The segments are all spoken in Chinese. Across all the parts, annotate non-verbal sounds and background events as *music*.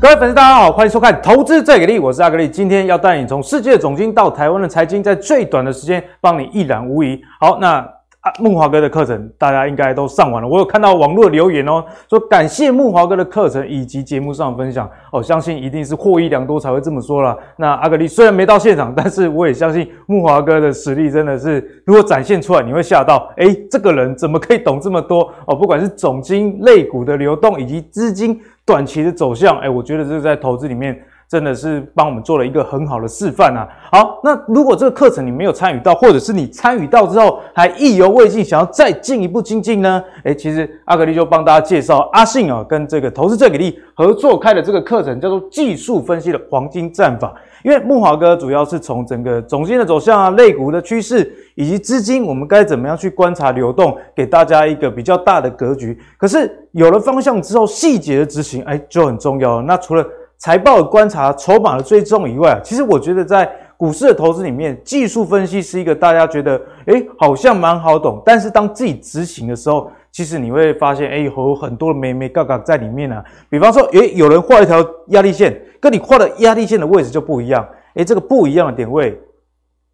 各位粉丝，大家好，欢迎收看《投资最给力》，我是阿格力，今天要带你从世界总经到台湾的财经，在最短的时间帮你一览无遗。好，那。啊，慕驊哥的课程大家应该都上完了。我有看到网络留言哦，说感谢木华哥的课程以及节目上分享哦，相信一定是获益良多才会这么说啦。那阿格力虽然没到现场，但是我也相信木华哥的实力真的是，如果展现出来，你会吓到。诶，这个人怎么可以懂这么多哦？不管是总经类股的流动以及资金短期的走向，哎，我觉得这是在投资里面。真的是帮我们做了一个很好的示范啊！好，那如果这个课程你没有参与到，或者是你参与到之后还意犹未尽，想要再进一步精进呢？哎，其实阿格力就帮大家介绍阿信啊，跟这个投资最给力合作开的这个课程，叫做技术分析的黄金战法。因为木华哥主要是从整个总经的走向啊、类股的趋势以及资金，我们该怎么样去观察流动，给大家一个比较大的格局。可是有了方向之后，细节的执行，诶，就很重要了。那除了财报的观察、筹码的追踪以外，其实我觉得在股市的投资里面，技术分析是一个大家觉得，诶，好像蛮好懂，但是当自己执行的时候，其实你会发现，诶，有很多的眉眉角角在里面啊。比方说，诶，有人画一条压力线，跟你画的压力线的位置就不一样，诶，这个不一样的点位，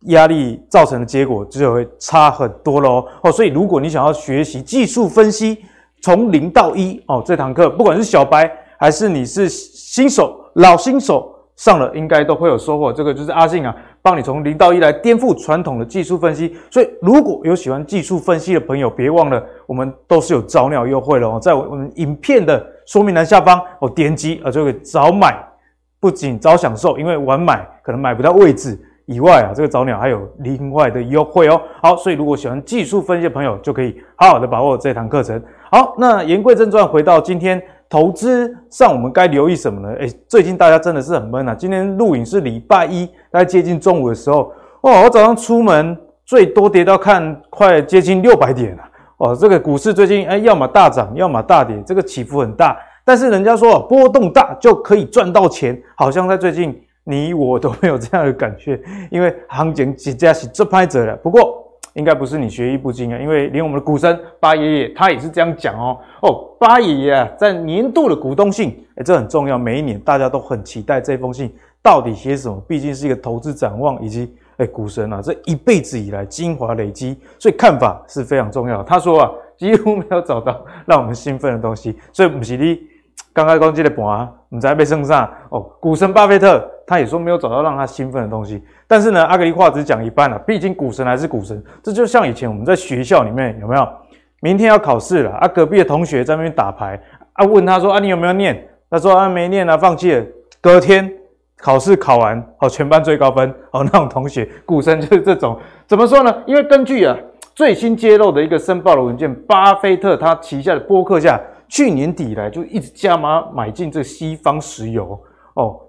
压力造成的结果就会差很多喽。哦。所以如果你想要学习技术分析，从零到一哦，这堂课不管是小白还是你是。新手、老新手上了，应该都会有收获。这个就是阿信啊，帮你从零到一来颠覆传统的技术分析。所以，如果有喜欢技术分析的朋友，别忘了，我们都是有早鸟优惠的哦，在我们影片的说明栏下方哦，点击啊就可以早买，不仅早享受，因为晚买可能买不到位置以外啊，这个早鸟还有另外的优惠哦。好，所以如果喜欢技术分析的朋友，就可以好好的把握这堂课程。好，那言归正传，回到今天。投资上，我们该留意什么呢？诶，最近大家真的是很闷啊。今天录影是礼拜一，大概接近中午的时候，哦，我早上出门最多跌到看快接近六百点了。哦，这个股市最近诶，要么大涨，要么大跌，这个起伏很大。但是人家说波动大就可以赚到钱，好像在最近你我都没有这样的感觉，因为行情几家是这拍者了。不过。应该不是你学艺不精啊，因为连我们的股神巴爷爷他也是这样讲哦。哦，巴爷爷啊，在年度的股东信，诶，这很重要，每一年大家都很期待这封信到底写什么，毕竟是一个投资展望以及诶股神啊这一辈子以来精华累积，所以看法是非常重要。他说啊，几乎没有找到让我们兴奋的东西，所以不是你刚刚讲这个盘，你才被升上哦。股神巴菲特。他也说没有找到让他兴奋的东西，但是呢，阿格力话只讲一半了，毕竟股神还是股神。这就像以前我们在学校里面有没有？明天要考试了，啊，隔壁的同学在那边打牌，啊，问他说啊，你有没有念？他说啊，没念啊，放弃了。隔天考试考完，哦，全班最高分，哦，那种同学，股神就是这种。怎么说呢？因为根据啊最新揭露的一个申报的文件，巴菲特他旗下的波克夏去年底以来就一直加码买进这西方石油，哦。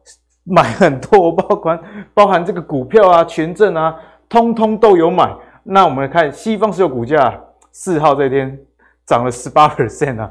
买很多，包括包含这个股票啊、权证啊，通通都有买。那我们看西方石油股价，四号这天涨了十八 percent 啊，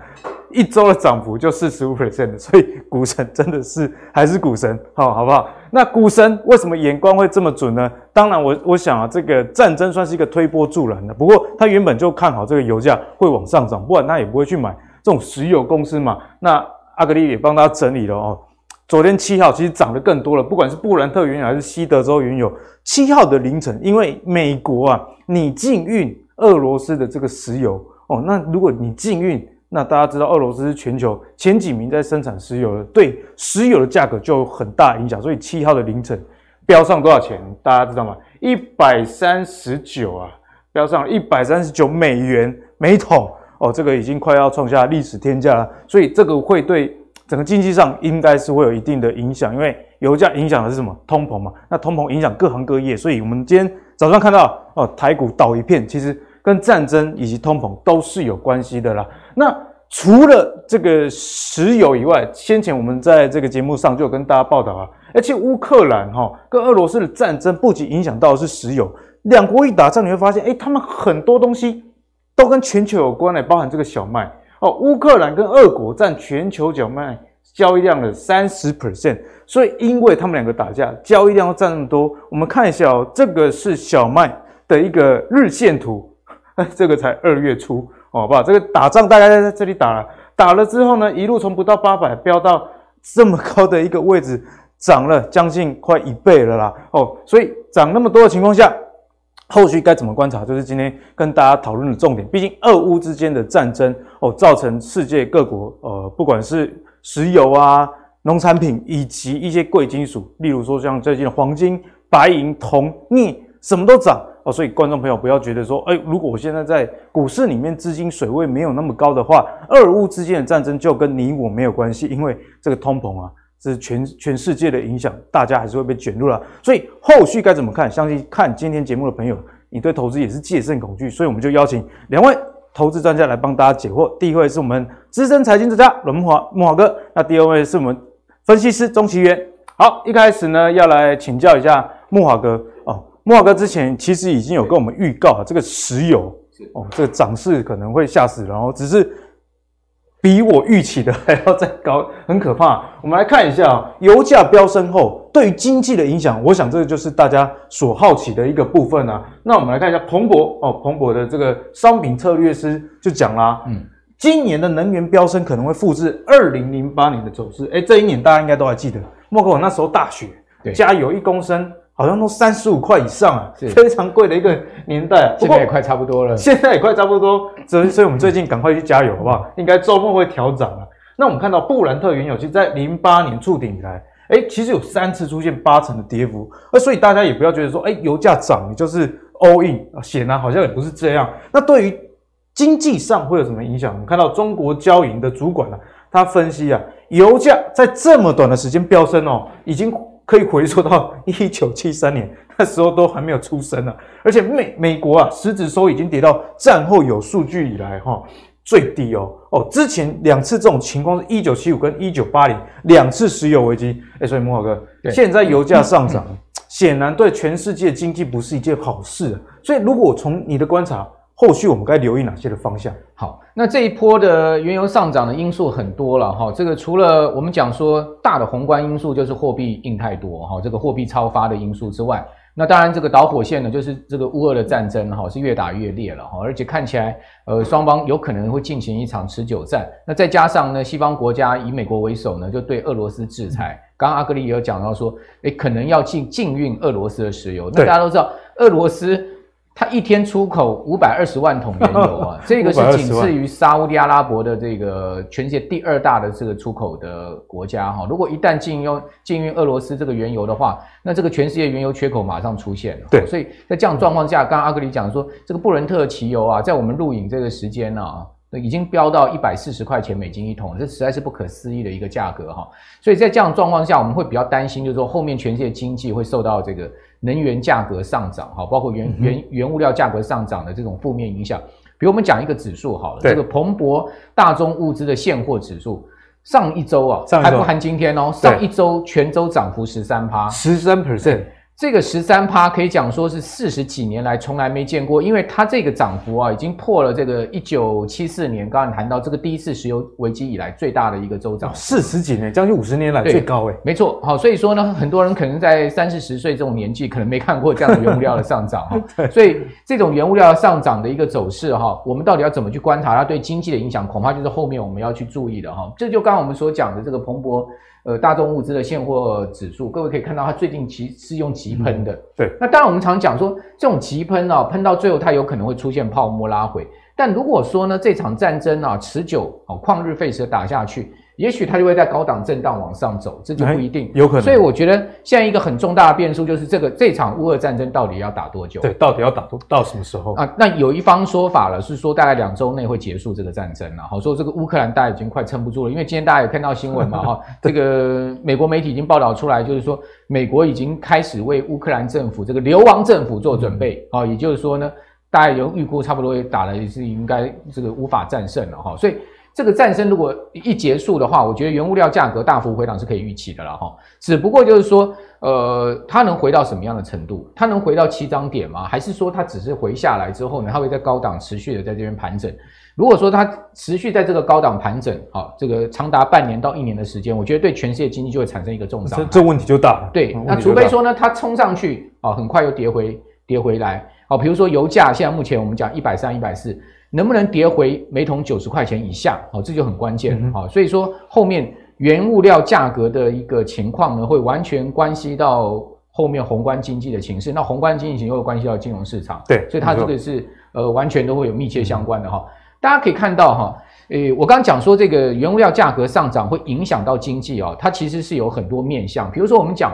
一周的涨幅就四十五 percent，所以股神真的是还是股神，好，好不好？那股神为什么眼光会这么准呢？当然我，我我想啊，这个战争算是一个推波助澜的。不过他原本就看好这个油价会往上涨，不然他也不会去买这种石油公司嘛。那阿格力也帮他整理了哦。昨天七号其实涨得更多了，不管是布兰特原油还是西德州原油，七号的凌晨，因为美国啊，你禁运俄罗斯的这个石油哦，那如果你禁运，那大家知道俄罗斯是全球前几名在生产石油的，对石油的价格就有很大影响，所以七号的凌晨飙上多少钱？大家知道吗？一百三十九啊，飙上一百三十九美元每桶哦，这个已经快要创下历史天价了，所以这个会对。整个经济上应该是会有一定的影响，因为油价影响的是什么？通膨嘛。那通膨影响各行各业，所以我们今天早上看到哦，台股倒一片，其实跟战争以及通膨都是有关系的啦。那除了这个石油以外，先前我们在这个节目上就有跟大家报道啊，而且乌克兰哈跟俄罗斯的战争不仅影响到的是石油，两国一打仗，你会发现，诶他们很多东西都跟全球有关的，包含这个小麦。哦，乌克兰跟俄国占全球小麦交易量的三十 percent，所以因为他们两个打架，交易量要占那么多。我们看一下哦，这个是小麦的一个日线图，*laughs* 这个才二月初，好不好？这个打仗大概在这里打了，打了之后呢，一路从不到八百飙到这么高的一个位置，涨了将近快一倍了啦。哦，所以涨那么多的情况下，后续该怎么观察？就是今天跟大家讨论的重点。毕竟俄乌之间的战争哦，造成世界各国呃，不管是石油啊、农产品以及一些贵金属，例如说像最近的黄金、白银、铜、镍，什么都涨哦。所以观众朋友不要觉得说，哎，如果我现在在股市里面资金水位没有那么高的话，俄乌之间的战争就跟你我没有关系，因为这个通膨啊。是全全世界的影响，大家还是会被卷入了。所以后续该怎么看？相信看今天节目的朋友，你对投资也是戒慎恐惧。所以我们就邀请两位投资专家来帮大家解惑。第一位是我们资深财经专家伦慕华慕驊哥，那第二位是我们分析师钟奇源。好，一开始呢要来请教一下慕驊哥哦。慕驊哥之前其实已经有跟我们预告这个石油哦，这个涨势可能会吓死人，然后只是。比我预期的还要再高，很可怕。我们来看一下啊，油价飙升后对于经济的影响，我想这个就是大家所好奇的一个部分啊。那我们来看一下彭博哦，彭博的这个商品策略师就讲啦，嗯，今年的能源飙升可能会复制二零零八年的走势。诶，这一年大家应该都还记得，莫过我那时候大学，加油一公升。好像都三十五块以上啊，非常贵的一个年代。现在也快差不多了，现在也快差不多，所以所以我们最近赶快去加油，好不好？应该周末会调涨啊。那我们看到布兰特原油，其实在零八年触顶以来，诶，其实有三次出现八成的跌幅。那所以大家也不要觉得说，诶，油价涨你就是 all in，显然好像也不是这样。那对于经济上会有什么影响？我们看到中国交银的主管呢，他分析啊，油价在这么短的时间飙升哦，已经。可以回溯到一九七三年，*laughs* 那时候都还没有出生呢。而且美美国啊，实质收益已经跌到战后有数据以来哈最低哦哦。之前两次这种情况是一九七五跟一九八零两次石油危机。哎，所以慕驊哥，对现在油价上涨，显然对全世界经济不是一件好事啊。所以，如果从你的观察，后续我们该留意哪些的方向？好，那这一波的原油上涨的因素很多了哈。这个除了我们讲说大的宏观因素，就是货币印太多哈，这个货币超发的因素之外，那当然这个导火线呢，就是这个乌俄的战争哈，是越打越烈了哈，而且看起来呃双方有可能会进行一场持久战。那再加上呢，西方国家以美国为首呢，就对俄罗斯制裁。刚刚阿格力也有讲到说，诶，可能要禁禁运俄罗斯的石油。那大家都知道，俄罗斯。它一天出口五百二十万桶原油啊，*laughs* 这个是仅次于沙乌地阿拉伯的这个全世界第二大的这个出口的国家哈。如果一旦禁用禁运俄罗斯这个原油的话，那这个全世界原油缺口马上出现了。对，所以在这样状况下，刚刚阿格里讲说，这个布伦特汽油啊，在我们录影这个时间呢啊。已经飙到一百四十块钱美金一桶，这实在是不可思议的一个价格哈。所以在这样状况下，我们会比较担心，就是说后面全世界经济会受到这个能源价格上涨哈，包括原原原物料价格上涨的这种负面影响。比如我们讲一个指数好了，这个彭博大宗物资的现货指数，上一周啊，还不含今天哦，上一周全周涨幅十三趴，十三 percent。这个十三趴可以讲说是四十几年来从来没见过，因为它这个涨幅啊，已经破了这个一九七四年，刚刚谈到这个第一次石油危机以来最大的一个周涨。四十几年，将近五十年来最高诶。没错，好，所以说呢，很多人可能在三四十岁这种年纪，可能没看过这样的原物料的上涨 *laughs* 哈。*laughs* 所以这种原物料上涨的一个走势哈，我们到底要怎么去观察它对经济的影响？恐怕就是后面我们要去注意的哈。这就刚刚我们所讲的这个彭博。呃，大众物资的现货指数，各位可以看到，它最近其实是用急喷的。嗯、对，那当然我们常讲说，这种急喷啊，喷到最后它有可能会出现泡沫拉回。但如果说呢，这场战争啊持久，哦，旷日费时打下去。也许它就会在高档震荡往上走，这就不一定，有可能。所以我觉得现在一个很重大的变数就是这个这场乌俄战争到底要打多久？对，到底要打多到什么时候啊？那有一方说法了，是说大概两周内会结束这个战争了。好，说这个乌克兰大家已经快撑不住了，因为今天大家有看到新闻嘛？*laughs* 哈，这个美国媒体已经报道出来，就是说美国已经开始为乌克兰政府这个流亡政府做准备啊，也就是说呢，大家有预估差不多也打了，也是应该这个无法战胜了哈，所以。这个战争如果一结束的话，我觉得原物料价格大幅回档是可以预期的了哈。只不过就是说，呃，它能回到什么样的程度？它能回到起涨点吗？还是说它只是回下来之后呢，它会在高档持续的在这边盘整？如果说它持续在这个高档盘整，好，这个长达半年到一年的时间，我觉得对全世界经济就会产生一个重伤。这这问题就大了。对，那除非说呢，它冲上去啊，很快又跌回跌回来。好，比如说油价现在目前我们讲一百三、一百四。能不能跌回每桶九十块钱以下？哦，这就很关键。好、所以说后面原物料价格的一个情况呢，会完全关系到后面宏观经济的情势。那宏观经济情势又关系到金融市场，对，所以它这个是呃完全都会有密切相关的哈。大家可以看到哈，诶，我刚刚讲说这个原物料价格上涨会影响到经济哦，它其实是有很多面向。比如说我们讲，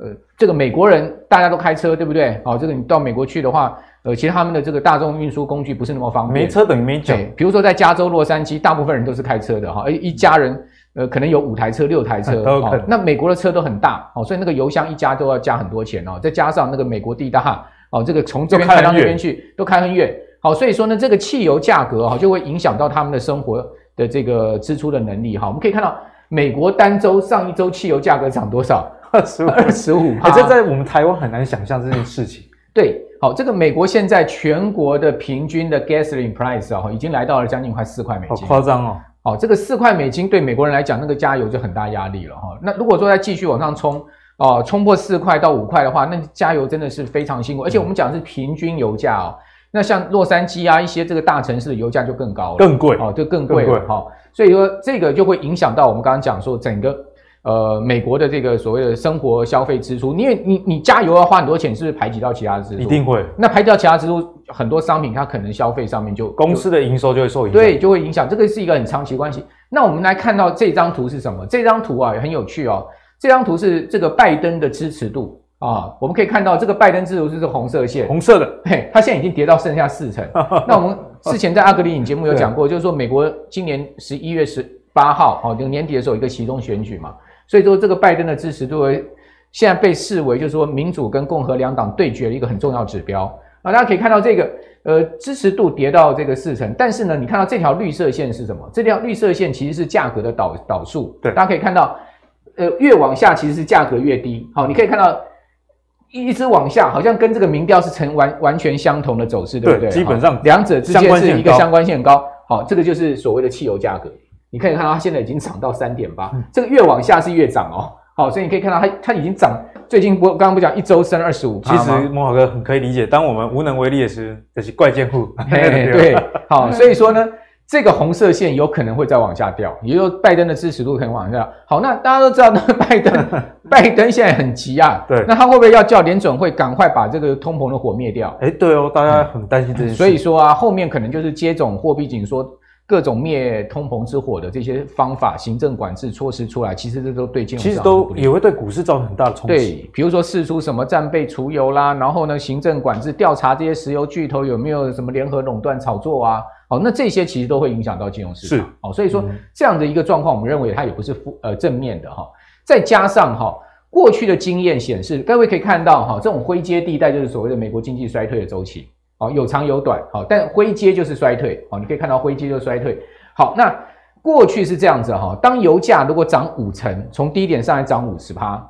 呃，这个美国人大家都开车，对不对？好，这个你到美国去的话。呃，其实他们的这个大众运输工具不是那么方便，没车等于没脚。比如说在加州洛杉矶，大部分人都是开车的哈，一家人呃可能有五台车、六台车，哦，那美国的车都很大哦，所以那个油箱一加都要加很多钱哦，再加上那个美国地大哦，这个从这边开到那边去都开很远，好，所以说呢，这个汽油价格哈就会影响到他们的生活的这个支出的能力哈。我们可以看到，美国单周上一周汽油价格涨多少？二十五，二十五，这在我们台湾很难想象这件事情。对。好，这个美国现在全国的平均的 gasoline price 啊，已经来到了将近快四块美金，好夸张哦。好，这个四块美金对美国人来讲，那个加油就很大压力了哈。那如果说再继续往上冲，哦，冲破四块到五块的话，那加油真的是非常辛苦。而且我们讲的是平均油价哦，那像洛杉矶啊一些这个大城市的油价就更高了，更贵哦，就更贵了哈。所以说这个就会影响到我们刚刚讲说整个。呃，美国的这个所谓的生活消费支出，因为你你加油要花很多钱，是不是排挤到其他支出？一定会。那排挤到其他支出，很多商品它可能消费上面就公司的营收就会受影响，对，就会影响。这个是一个很长期关系。那我们来看到这张图是什么？这张图啊也很有趣哦。这张图是这个拜登的支持度啊，我们可以看到这个拜登支持度是这红色线，红色的，嘿，它现在已经跌到剩下四成。*laughs* 那我们之前在阿格里影节目有讲过，就是说美国今年十一月十八号哦，就年底的时候一个其中选举嘛。所以说，这个拜登的支持度现在被视为就是说民主跟共和两党对决的一个很重要指标啊。大家可以看到这个呃支持度跌到这个四成，但是呢，你看到这条绿色线是什么？这条绿色线其实是价格的导导数。对，大家可以看到，呃，越往下其实是价格越低。好，你可以看到一直往下，好像跟这个民调是成完完全相同的走势，对不对？基本上两者之间是一个相关性很高。好，这个就是所谓的汽油价格。你可以看到它现在已经涨到三点八，这个越往下是越涨哦。好，所以你可以看到它它已经涨，最近不刚刚不讲一周升二十五。其实慕驊哥很可以理解，当我们无能为力的时候，这是怪贱户。对，*laughs* 好，所以说呢，这个红色线有可能会再往下掉，也就是说拜登的支持度可能往下。好，那大家都知道，那拜登 *laughs* 拜登现在很急啊。对，那他会不会要叫联准会赶快把这个通膨的火灭掉？哎，对哦，大家很担心这件事。所以说啊，后面可能就是接种货币紧缩。各种灭通膨之火的这些方法、行政管制措施出来，其实这都对金融其实都也会对股市造成很大的冲击。对，比如说试出什么战备储油啦，然后呢，行政管制调查这些石油巨头有没有什么联合垄断炒作啊？好，那这些其实都会影响到金融市场。是，好，所以说、嗯、这样的一个状况，我们认为它也不是负呃正面的哈。再加上哈，过去的经验显示，各位可以看到哈，这种灰阶地带就是所谓的美国经济衰退的周期。好，有长有短，好，但灰阶就是衰退，好，你可以看到灰阶就是衰退。好，那过去是这样子哈，当油价如果涨五成，从低点上来涨五十趴，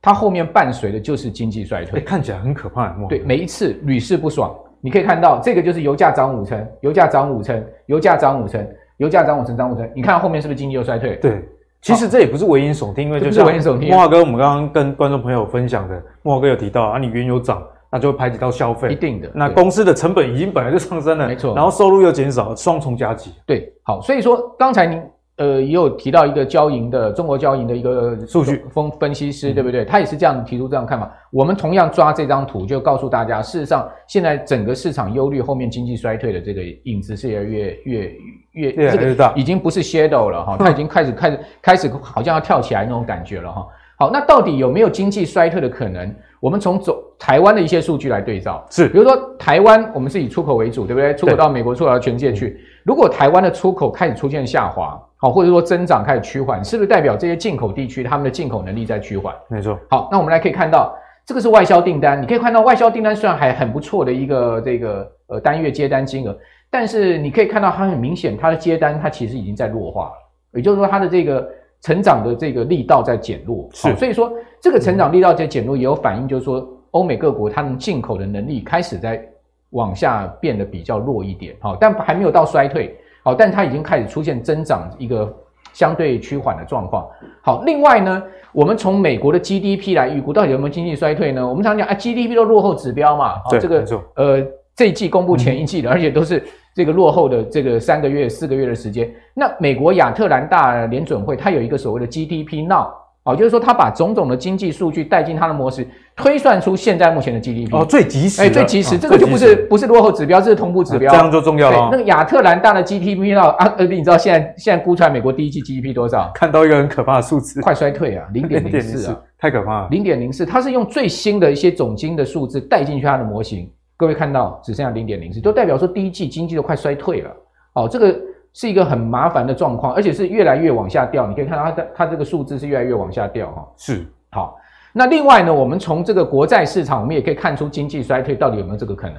它后面伴随的就是经济衰退，看起来很可怕。对，每一次屡试不爽。你可以看到这个就是油价涨五成，油价涨五成，油价涨五成，油价涨五成，涨五成，你看后面是不是经济又衰退？对，其实这也不是危言耸听，因为就是危言耸听。慕驊哥，我们刚刚跟观众朋友分享的，慕驊哥有提到啊，你原油涨。那就会排挤到消费，一定的。那公司的成本已经本来就上升了，没错。然后收入又减少，双重夹击。对，好，所以说刚才您呃也有提到一个交银的中国交银的一个数据分分析师，对不对？他也是这样提出这样看法。我们同样抓这张图，就告诉大家，事实上现在整个市场忧虑后面经济衰退的这个影子是越越越越越这个已经不是 shadow 了哈，它已经开始开始开始好像要跳起来那种感觉了哈。好，那到底有没有经济衰退的可能？我们从走台湾的一些数据来对照，是，比如说台湾，我们是以出口为主，对不对？出口到美国，出口到全世界去。如果台湾的出口开始出现下滑，好，或者说增长开始趋缓，是不是代表这些进口地区他们的进口能力在趋缓？没错。好，那我们来可以看到，这个是外销订单，你可以看到外销订单虽然还很不错的一个这个呃单月接单金额，但是你可以看到它很明显，它的接单它其实已经在弱化了，也就是说它的这个。成长的这个力道在减弱，是，所以说这个成长力道在减弱，也有反映，就是说欧美各国它们进口的能力开始在往下变得比较弱一点，好，但还没有到衰退，好，但它已经开始出现增长一个相对趋缓的状况。好，另外呢，我们从美国的 GDP 来预估，到底有没有经济衰退呢？我们常讲啊，GDP 都落后指标嘛，对，这个呃这一季公布前一季的，而且都是这个落后的这个三个月、四个月的时间。那美国亚特兰大联准会它有一个所谓的 GDP Now。哦，就是说他把种种的经济数据带进他的模式，推算出现在目前的 GDP 哦，最及时，哎，最及时，这个就不是不是落后指标，这是同步指标，这样就重要了。那个亚特兰大的 GDP 到啊，呃，你知道现在现在估出来美国第一季 GDP 多少？看到一个很可怕的数字，快衰退啊，零点零四啊，*laughs* 太可怕了，零点零四，它是用最新的一些总经的数字带进去它的模型，各位看到只剩下零点零四，就代表说第一季经济都快衰退了。哦，这个。是一个很麻烦的状况，而且是越来越往下掉。你可以看到它的它这个数字是越来越往下掉哈。是好，那另外呢，我们从这个国债市场，我们也可以看出经济衰退到底有没有这个可能。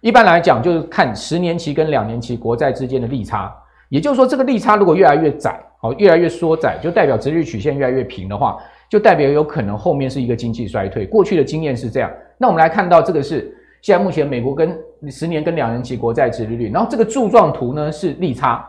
一般来讲，就是看十年期跟两年期国债之间的利差，也就是说，这个利差如果越来越窄，好，越来越缩窄，就代表殖利率曲线越来越平的话，就代表有可能后面是一个经济衰退。过去的经验是这样。那我们来看到这个是现在目前美国跟十年跟两年期国债殖利率，然后这个柱状图呢是利差。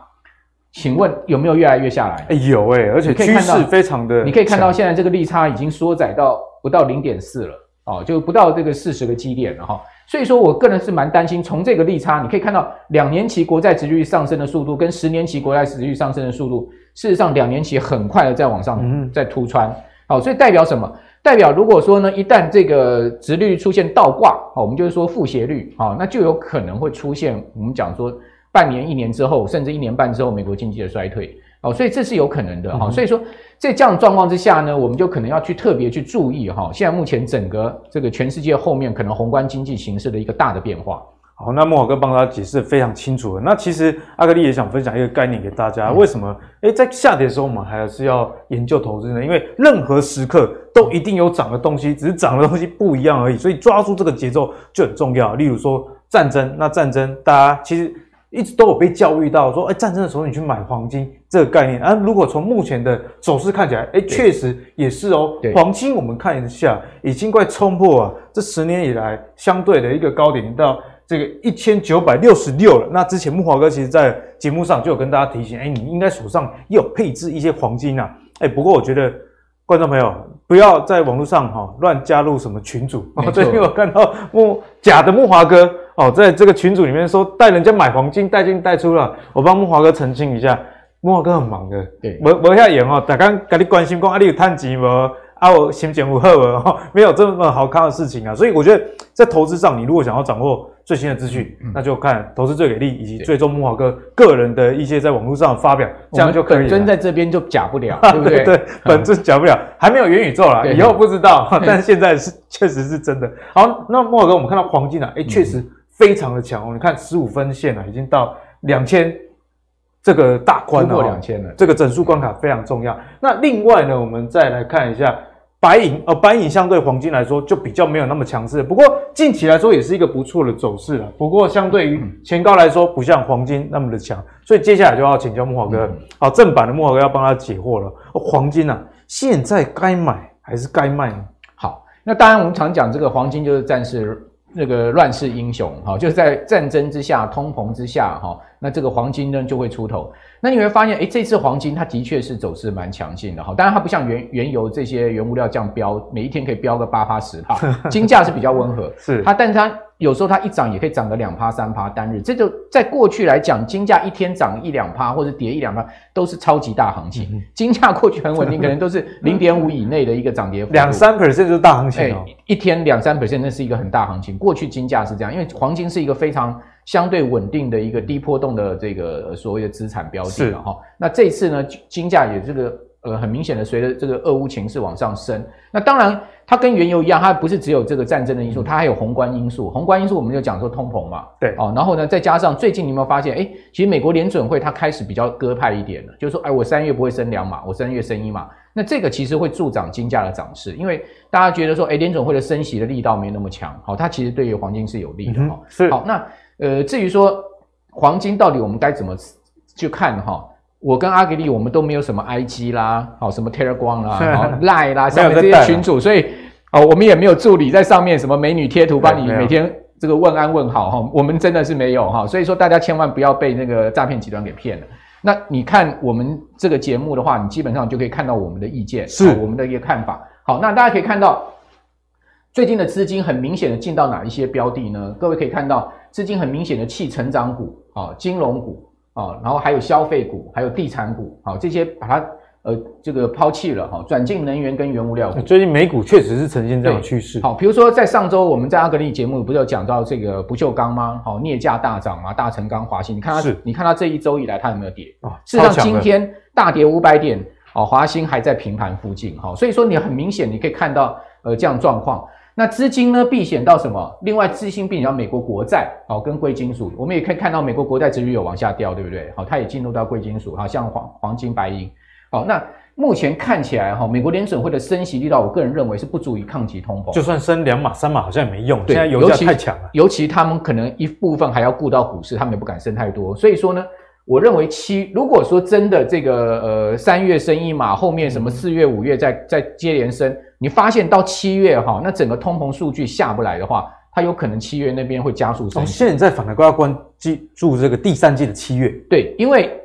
请问有没有越来越下来？哎，有哎，而且趋势非常的。你可以看到现在这个利差已经缩窄到不到零点四了哦，就不到这个四十个基点了哈。所以说我个人是蛮担心，从这个利差你可以看到两年期国债殖利率上升的速度跟十年期国债殖利率上升的速度，事实上两年期很快的在往上在突穿。好，所以代表什么？代表如果说呢，一旦这个殖利率出现倒挂，好，我们就是说负斜率，好，那就有可能会出现我们讲说。半年、一年之后，甚至一年半之后，美国经济的衰退哦，所以这是有可能的哈、嗯。所以说，在这样的状况之下呢，我们就可能要去特别去注意哈。现在目前整个这个全世界后面可能宏观经济形势的一个大的变化。好，那慕驊哥帮他解释得非常清楚了。那其实阿格力也想分享一个概念给大家：为什么诶在下跌的时候我们还是要研究投资呢？因为任何时刻都一定有涨的东西，只是涨的东西不一样而已。所以抓住这个节奏就很重要。例如说战争，那战争大家其实。一直都有被教育到说，哎，战争的时候你去买黄金这个概念。啊，如果从目前的走势看起来，哎，确实也是哦。黄金我们看一下，已经快冲破啊，这十年以来相对的一个高点到这个一千九百六十六了。那之前木华哥其实在节目上就有跟大家提醒，哎，你应该手上也有配置一些黄金啊。哎，不过我觉得观众朋友不要在网络上哈乱加入什么群组。哦，最近我看到木假的木华哥。哦，在这个群组里面说带人家买黄金带进带出了，我帮木华哥澄清一下，木华哥很忙的，对，没没下演哦，大家跟你关心讲啊，你有探钱无？啊，我心情不好 *laughs* 哦，没有这么好看的事情啊，所以我觉得在投资上，你如果想要掌握最新的资讯，嗯，那就看投资最给力以及最终木华哥个人的一些在网络上的发表，这样就可以了。本尊在这边就假不了，*laughs* 对不对？对，本尊假不了，还没有元宇宙啦，以后不知道，*laughs* 但是现在是确实是真的。好，那木华哥，我们看到黄金啊，诶确实。非常的强哦，你看十五分线啊，已经到两千这个大关了，突破两千了，这个整数关卡非常重要。那另外呢，我们再来看一下白银，呃，白银相对黄金来说就比较没有那么强势，不过近期来说也是一个不错的走势了。不过相对于前高来说，不像黄金那么的强，所以接下来就要请教慕驊哥，好，正版的慕驊哥要帮他解惑了。黄金啊，现在该买还是该卖呢？好，那当然我们常讲这个黄金就是暂时。那个乱世英雄，哈，就是在战争之下、通膨之下，哈，那这个黄金呢就会出头。那你会发现，诶，这次黄金它的确是走势蛮强劲的，哈。当然它不像原原油这些原物料这样飙，每一天可以飙个八八十帕，*laughs* 金价是比较温和，是它，但是它。有时候它一涨也可以涨个两趴三趴单日，这就在过去来讲，金价一天涨一两趴或者跌一两趴都是超级大行情。嗯、金价过去很稳定，可能都是零点五以内的一个涨跌幅，两三 percent 就是大行情哦。一天两三 percent 那是一个很大行情。过去金价是这样，因为黄金是一个非常相对稳定的一个低波动的这个所谓的资产标的了哈。那这次呢，金价也这个呃很明显的随着这个俄乌情势往上升，那当然。它跟原油一样，它不是只有这个战争的因素，它还有宏观因素。宏观因素我们就讲说通膨嘛，对哦，然后呢，再加上最近你有没有发现，哎，其实美国联准会它开始比较鸽派一点了，就是说，哎，我三月不会升两码，我三月升一码，那这个其实会助长金价的涨势，因为大家觉得说，哎，联准会的升息的力道没那么强，好，它其实对于黄金是有利的哈、嗯。是好，那呃，至于说黄金到底我们该怎么去看哈？我跟阿格力，我们都没有什么 IG 啦，好什么 Telegram 啦，然 *laughs* 后 Line 啦，上面这些群组，所以哦，我们也没有助理在上面，什么美女贴图帮你每天这个问安问好哈，我们真的是没有哈，所以说大家千万不要被那个诈骗集团给骗了。那你看我们这个节目的话，你基本上就可以看到我们的意见，是我们的一个看法。好，那大家可以看到最近的资金很明显的进到哪一些标的呢？各位可以看到。资金很明显的弃成长股啊、金融股啊，然后还有消费股，还有地产股啊，这些把它呃这个抛弃了哈，转进能源跟原物料股。最近美股确实是呈现这样的趋势。好，比如说在上周我们在阿格力节目不是有讲到这个不锈钢吗？好，镍价大涨嘛，大成钢、华兴，你看它，你看它这一周以来它有没有跌？啊，事实上今天大跌五百点，哦，华兴还在平盘附近，哈，所以说你很明显你可以看到呃这样状况。那资金呢避险到什么？另外资金避险到美国国债，好，跟贵金属，我们也可以看到美国国债殖利率有往下掉，对不对？好，它也进入到贵金属，好，像黄黄金、白银，好，那目前看起来哈，美国联准会的升息力道，我个人认为是不足以抗击通膨，就算升两码三码好像也没用，对，现在油价太强了，尤其他们可能一部分还要顾到股市，他们也不敢升太多，所以说呢。我认为七，如果说真的这个呃三月升一码，后面什么四月五月再再接连升，你发现到七月哈，那整个通膨数据下不来的话，它有可能七月那边会加速升。现在反而要关注这个第三季的七月。对，因为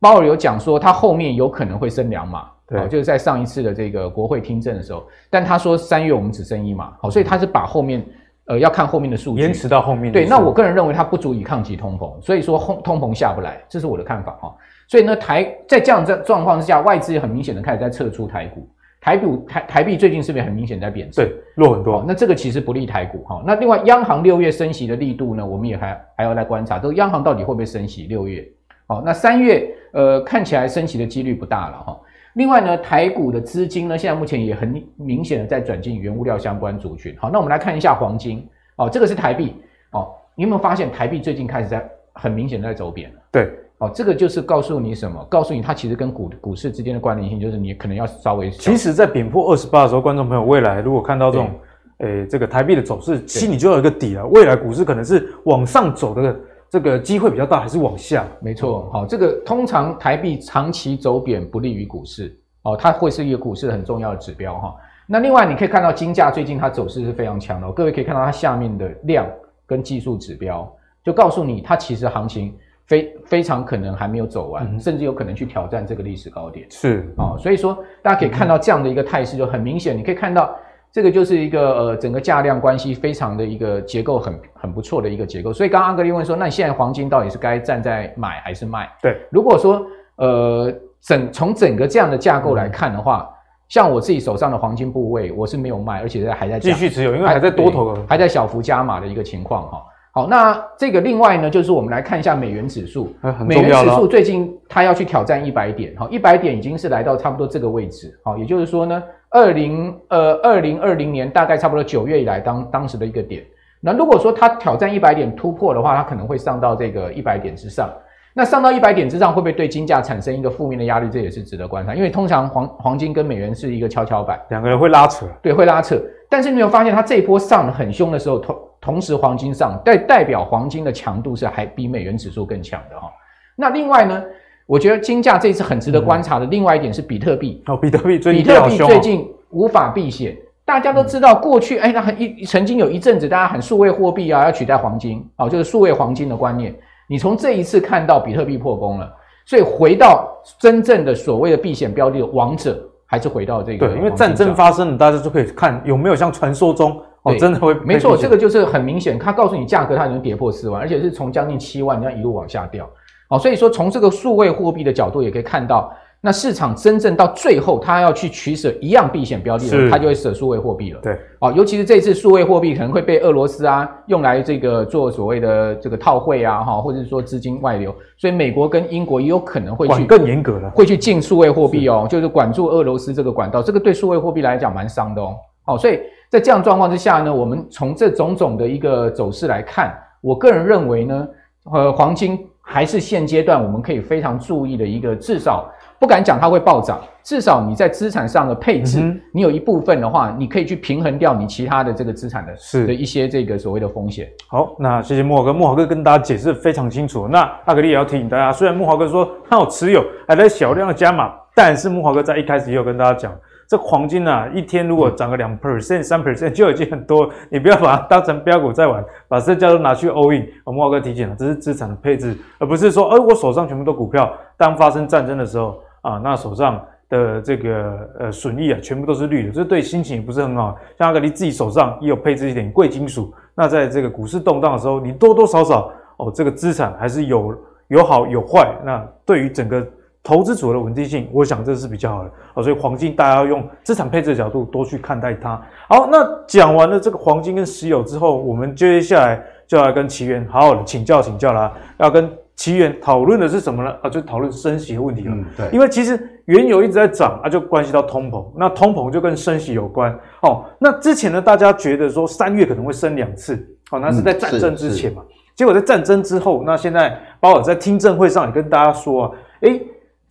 鲍尔有讲说他后面有可能会升两码，对，就是在上一次的这个国会听证的时候，但他说三月我们只升一码，好，所以他是把后面。呃，要看后面的数据，延迟到后面。对，那我个人认为它不足以抗击通膨，所以说通通膨下不来，这是我的看法哈。所以呢，台在这样这状况之下，外资也很明显的开始在撤出台股，台股台台币最近是不是很明显在贬值？对，弱很多。那这个其实不利台股哈。那另外，央行六月升息的力度呢，我们也还还要来观察，这个央行到底会不会升息？六月，好，那三月呃看起来升息的几率不大了哈。另外呢，台股的资金呢，现在目前也很明显的在转进原物料相关族群。好，那我们来看一下黄金。哦，这个是台币哦，你有没有发现台币最近开始在很明显的在走贬了？对，哦，这个就是告诉你什么？告诉你它其实跟股股市之间的关联性，就是你可能要稍微。其实，在贬破二十八的时候，观众朋友未来如果看到这种，诶，这个台币的走势，心里就有一个底了。未来股市可能是往上走的这个机会比较大，还是往下？没错，好，这个通常台币长期走贬不利于股市，哦，它会是一个股市很重要的指标哈。那另外你可以看到金价最近它走势是非常强的，各位可以看到它下面的量跟技术指标，就告诉你它其实行情非非常可能还没有走完，嗯、甚至有可能去挑战这个历史高点。是啊、哦，所以说大家可以看到这样的一个态势就很明显，你可以看到这个就是一个呃整个价量关系非常的一个结构很很不错的一个结构。所以刚刚阿格力问说，那你现在黄金到底是该站在买还是卖？对，如果说呃整从整个这样的架构来看的话。嗯像我自己手上的黄金部位，我是没有卖，而且还在继续持有，因为还在多头，还在小幅加码的一个情况哈。好，那这个另外呢，就是我们来看一下美元指数，美元指数最近它要去挑战一百点，哈，一百点已经是来到差不多这个位置，好，也就是说呢，二零呃二零二零年大概差不多九月以来当当时的一个点。那如果说它挑战一百点突破的话，它可能会上到这个一百点之上。那上到一百点之上，会不会对金价产生一个负面的压力？这也是值得观察，因为通常黄黄金跟美元是一个跷跷板，两个人会拉扯，对，会拉扯。但是你有发现，它这一波上得很凶的时候，同同时黄金上，代代表黄金的强度是还比美元指数更强的哈。那另外呢，我觉得金价这一次很值得观察的另外一点是比特币哦，比特币最近比特币最近无法避险，大家都知道过去哎，那很一曾经有一阵子大家喊数位货币啊要取代黄金哦，就是数位黄金的观念。你从这一次看到比特币破功了，所以回到真正的所谓的避险标的的王者，还是回到这个。对，因为战争发生了，大家就可以看有没有像传说中哦，真的会。没错，这个就是很明显，它告诉你价格它已经跌破四万，而且是从将近七万这样一路往下掉。哦，所以说从这个数位货币的角度也可以看到。那市场真正到最后，它要去取舍一样避险标的的时候，他就会舍数位货币了。对，哦，尤其是这次数位货币可能会被俄罗斯啊用来这个做所谓的这个套汇啊，哈，或者是说资金外流，所以美国跟英国也有可能会去更严格了，会去禁数位货币哦，就是管住俄罗斯这个管道，这个对数位货币来讲蛮伤的哦。好，所以在这样状况之下呢，我们从这种种的一个走势来看，我个人认为呢，呃，黄金还是现阶段我们可以非常注意的一个至少。不敢讲它会暴涨，至少你在资产上的配置，嗯、你有一部分的话，你可以去平衡掉你其他的这个资产的是的一些这个所谓的风险。好，那谢谢慕驊哥，慕驊哥跟大家解释非常清楚。那阿格力也要提醒大家，虽然慕驊哥说他有持有，还在小量的加码，但是慕驊哥在一开始也有跟大家讲，这黄金啊，一天如果涨个两 percent、三 percent 就已经很多，你不要把它当成标股在玩，把这叫做拿去 all in。慕驊哥提醒了，这是资产的配置，而不是说，呃，我手上全部都股票，当发生战争的时候。啊，那手上的这个呃损益啊，全部都是绿的，这对心情也不是很好。像阿格你自己手上也有配置一点贵金属那在这个股市动荡的时候，你多多少少哦，这个资产还是有有好有坏。那对于整个投资组合的稳定性，我想这是比较好的哦。所以黄金大家要用资产配置的角度多去看待它。好，那讲完了这个黄金跟石油之后，我们接下来就要跟奇源好好的请教请教啦，要跟。奇源讨论的是什么呢？啊，就讨论升息的问题了。嗯，对。因为其实原油一直在涨啊，就关系到通膨。那通膨就跟升息有关。哦，那之前呢，大家觉得说三月可能会升两次。哦，那是在战争之前嘛。嗯，结果在战争之后，那现在鲍尔在听证会上也跟大家说啊，诶，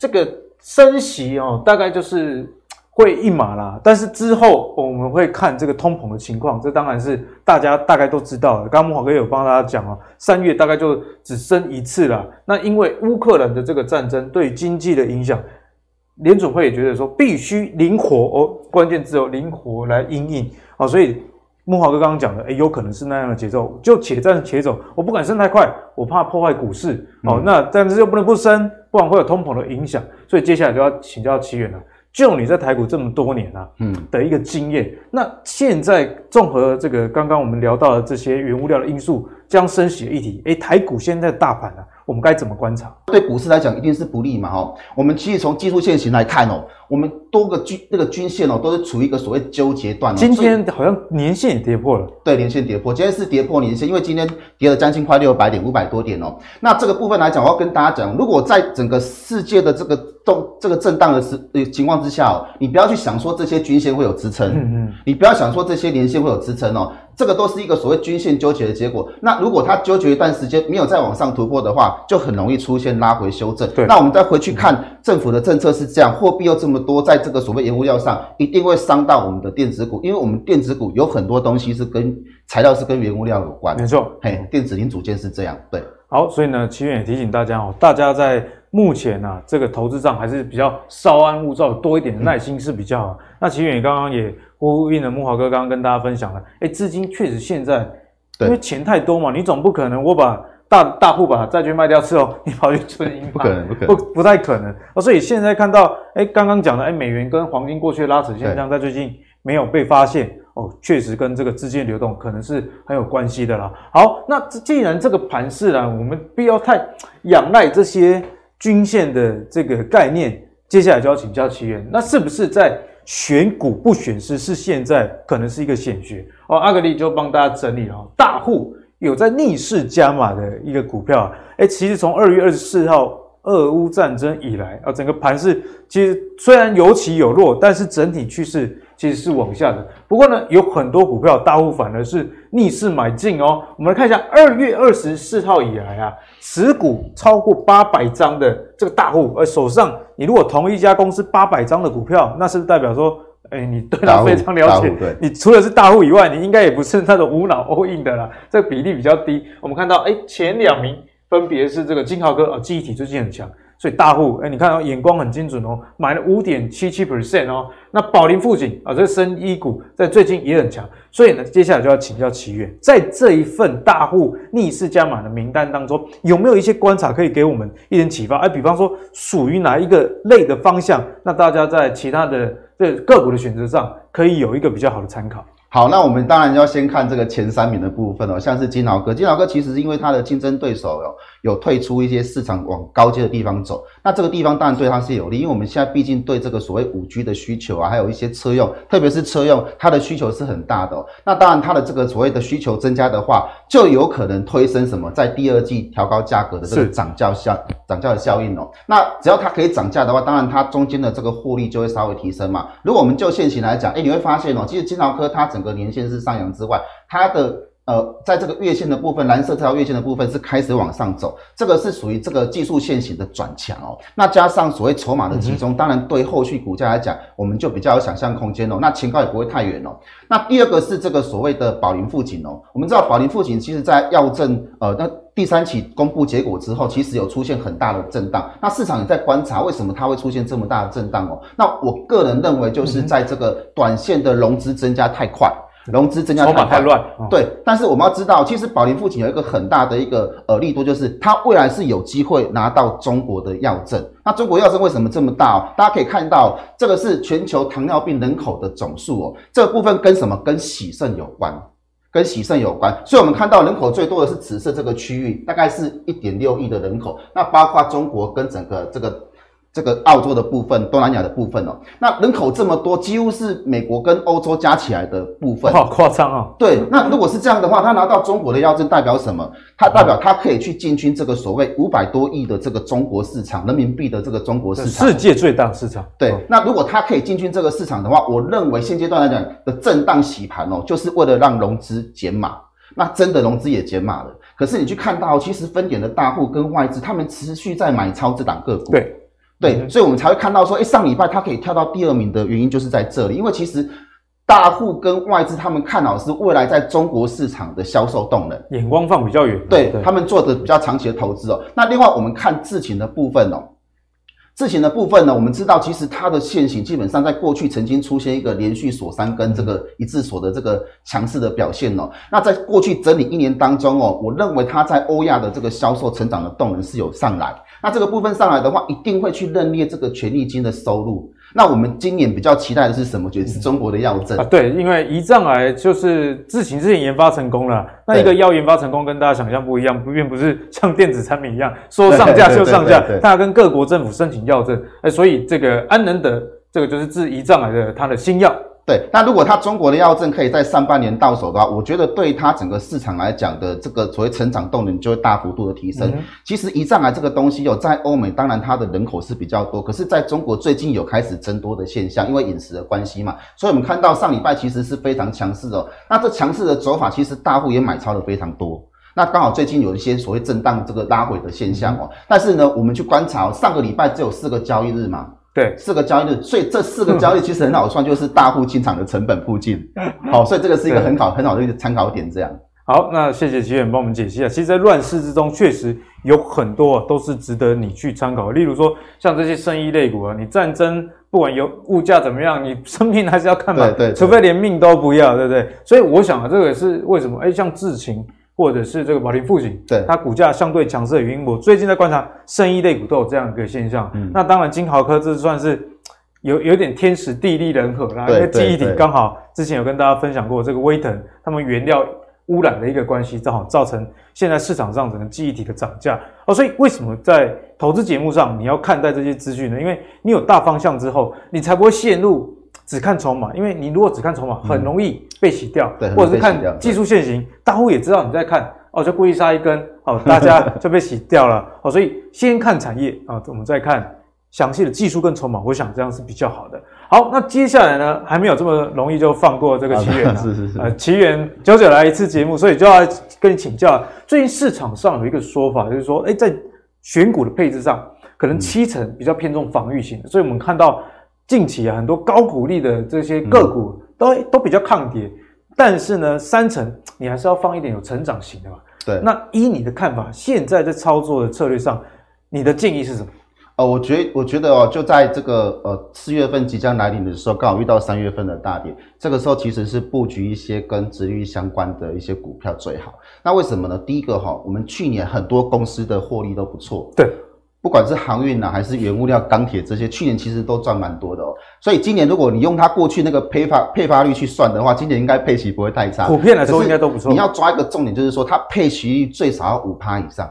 这个升息哦，大概就是。*tsk* 会一码啦，但是之后我们会看这个通膨的情况，这当然是大家大概都知道的。刚刚木华哥有帮大家讲哦，三月大概就只升一次了。那因为乌克兰的这个战争对经济的影响，联准会也觉得说必须灵活哦，关键字哦，灵活来应应啊。所以木华哥刚刚讲的，诶，有可能是那样的节奏，就且战且走。我不敢升太快，我怕破坏股市哦。嗯、那但是又不能不升，不然会有通膨的影响。所以接下来就要请教奇远了。就你在台股这么多年啊，嗯，的一个经验，嗯、那现在综合这个刚刚我们聊到的这些原物料的因素，将升息的议题，诶，台股现在的大盘呢、啊，我们该怎么观察？对股市来讲，一定是不利嘛，哈。我们其实从技术线型来看哦，我们多个均那个均线哦，都是处于一个所谓纠结段。今天好像年线也跌破了，对，年线跌破，今天是跌破年线，因为今天跌了将近快六百点，五百多点哦。那这个部分来讲，我要跟大家讲，如果在整个世界的这个动这个震荡的时情况之下哦，你不要去想说这些均线会有支撑，嗯嗯，你不要想说这些年线会有支撑哦。这个都是一个所谓均线纠结的结果。那如果它纠结一段时间没有再往上突破的话，就很容易出现拉回修正。对，那我们再回去看政府的政策是这样，货币又这么多，在这个所谓原物料上，一定会伤到我们的电子股，因为我们电子股有很多东西是跟材料是跟原物料有关。没错，嘿，电子零组件是这样。对，好，所以呢，奇远也提醒大家哦，大家在目前啊这个投资上还是比较稍安勿躁，多一点的耐心是比较好。嗯、那奇远也刚刚也。呼应了木华哥刚刚跟大家分享了，哎，资金确实现在，因为钱太多嘛，你总不可能我把大大户把债券卖掉之后，*laughs* 你跑去存银行，不可能，不可能，不不太可能。所以现在看到，哎，刚刚讲的，哎，美元跟黄金过去的拉扯现象，在最近没有被发现，哦，确实跟这个资金流动可能是很有关系的啦。好，那既然这个盘势呢，我们不要太仰赖这些均线的这个概念，接下来就要请教奇源，那是不是在？选股不选市是现在可能是一个险学哦。阿格力就帮大家整理了大户有在逆势加码的一个股票，哎，其实从二月二十四号俄乌战争以来啊，整个盘势其实虽然有起有落，但是整体趋势其实是往下的。不过呢，有很多股票大户反而是逆势买进哦。我们来看一下二月二十四号以来啊，持股超过八百张的这个大户，而手上。你如果同一家公司八百张的股票，那是代表说，哎，你对它非常了解？对，你除了是大户以外，你应该也不是那种无脑 all in 的啦。这个比例比较低。我们看到，哎，前两名分别是这个金豪哥啊，记忆体最近很强。所以大户，哎，你看哦，眼光很精准哦，买了五点七七 percent 哦。那宝林富锦啊，这个生医股在最近也很强。所以呢，接下来就要请教奇源，在这一份大户逆势加码的名单当中，有没有一些观察可以给我们一点启发？哎，比方说属于哪一个类的方向，那大家在其他的这个股的选择上，可以有一个比较好的参考。好，那我们当然要先看这个前三名的部分哦，像是金豪哥，金豪哥其实是因为他的竞争对手哦有退出一些市场往高阶的地方走，那这个地方当然对它是有利，因为我们现在毕竟对这个所谓五 G 的需求啊，还有一些车用，特别是车用，它的需求是很大的哦。那当然它的这个所谓的需求增加的话，就有可能推升什么，在第二季调高价格的这个涨价效涨价的效应哦。那只要它可以涨价的话，当然它中间的这个获利就会稍微提升嘛。如果我们就现行来讲，诶，你会发现哦，其实金豪科它整个年限是上扬之外，它的呃，在这个月线的部分，蓝色这条月线的部分是开始往上走，这个是属于这个技术线型的转强哦。那加上所谓筹码的集中，当然对后续股价来讲，我们就比较有想象空间哦。那前高也不会太远哦。那第二个是这个所谓的宝林富锦哦，我们知道宝林富锦其实在药证呃那第三期公布结果之后，其实有出现很大的震荡。那市场也在观察为什么它会出现这么大的震荡哦。那我个人认为就是在这个短线的融资增加太快。融资增加太快，太乱，哦、对。但是我们要知道，其实宝林富锦有一个很大的一个呃力度，就是它未来是有机会拿到中国的药证。那中国药证为什么这么大哦？大家可以看到，这个是全球糖尿病人口的总数哦。这个部分跟什么？跟喜肾有关。跟喜肾有关，所以我们看到人口最多的是紫色这个区域，大概是一点六亿的人口，那包括中国跟整个这个。这个澳洲的部分，东南亚的部分哦，那人口这么多，几乎是美国跟欧洲加起来的部分，好夸张哦。对，那如果是这样的话，他拿到中国的药证代表什么？他代表他可以去进军这个所谓五百多亿的这个中国市场，人民币的这个中国市场，世界最大市场。对，那如果他可以进军这个市场的话，我认为现阶段来讲的震荡洗盘哦，就是为了让融资减码。那真的融资也减码了，可是你去看到，其实分点的大户跟外资，他们持续在买超这档个股。对。对，所以我们才会看到说，哎，上礼拜它可以跳到第二名的原因就是在这里，因为其实大户跟外资他们看好是未来在中国市场的销售动能，眼光放比较远，对，对。他们做的比较长期的投资哦。那另外我们看智勤的部分哦，之前的部分呢，我们知道其实它的线型基本上在过去曾经出现一个连续锁三根这个一字锁的这个强势的表现哦。那在过去整理一年当中哦，我认为它在欧亚的这个销售成长的动能是有上来。那这个部分上来的话，一定会去认列这个权益金的收入。那我们今年比较期待的是什么？就是中国的药证啊，对，因为胰脏癌就是智勤之前研发成功了。那一个药研发成功，跟大家想象不一样，并不是像电子产品一样说上架就上架，它要跟各国政府申请药证。哎，所以这个安能得，这个就是治胰脏癌的它的新药。对，那如果它中国的药证可以在上半年到手的话，我觉得对它整个市场来讲的这个所谓成长动能就会大幅度的提升。嗯、其实胰脏癌这个东西有在欧美，当然它的人口是比较多，可是在中国最近有开始增多的现象，因为饮食的关系嘛，所以我们看到上礼拜其实是非常强势哦。那这强势的走法，其实大户也买超的非常多。那刚好最近有一些所谓震荡这个拉回的现象哦。嗯、但是呢，我们去观察，上个礼拜只有四个交易日嘛。对，四个交易日，所以这四个交易其实很好算，就是大户进场的成本附近。*laughs* 好，所以这个是一个很好很好的一个参考点。这样。好，那谢谢奇远帮我们解析啊。其实，在乱世之中，确实有很多都是值得你去参考。例如说，像这些生意类股啊，你战争不管有物价怎么样，你生命还是要看嘛。对，对对。除非连命都不要，对不对？所以我想啊，这个也是为什么？哎，像智勤。或者是这个宝林富锦，对它股价相对强势的原因，我最近在观察生意类股都有这样一个现象。嗯，那当然金豪科这算是有有点天时地利人和啦，因为记忆体刚好之前有跟大家分享过这个威腾他们原料污染的一个关系，正好造成现在市场上整个记忆体的涨价哦。所以为什么在投资节目上你要看待这些资讯呢？因为你有大方向之后，你才不会陷入。只看筹码，因为你如果只看筹码，很容易被洗掉，嗯、对，或者是看技术线型，大户也知道你在看，哦，就故意杀一根，哦，大家 *laughs* 就被洗掉了，哦，所以先看产业啊，我们再看详细的技术跟筹码，我想这样是比较好的。好，那接下来呢，还没有这么容易就放过这个奇缘、啊，*laughs* 是是是，呃，奇缘久久来一次节目，所以就要跟你请教，最近市场上有一个说法，就是说，诶，在选股的配置上，可能七成比较偏重防御型的，所以我们看到。近期啊，很多高股利的这些个股、嗯、都都比较抗跌，但是呢，三成你还是要放一点有成长型的嘛。对，那依你的看法，现在在操作的策略上，你的建议是什么？呃，我觉我觉得哦，就在这个呃四月份即将来临的时候，刚好遇到三月份的大跌，这个时候其实是布局一些跟殖利率相关的一些股票最好。那为什么呢？第一个哈、哦，我们去年很多公司的获利都不错。对。不管是航运呐，还是原物料、钢铁这些，去年其实都赚蛮多的哦。所以今年如果你用它过去那个配发配发率去算的话，今年应该配息不会太差。普遍来说应该都不错。你要抓一个重点，就是说它配息率最少要五趴以上。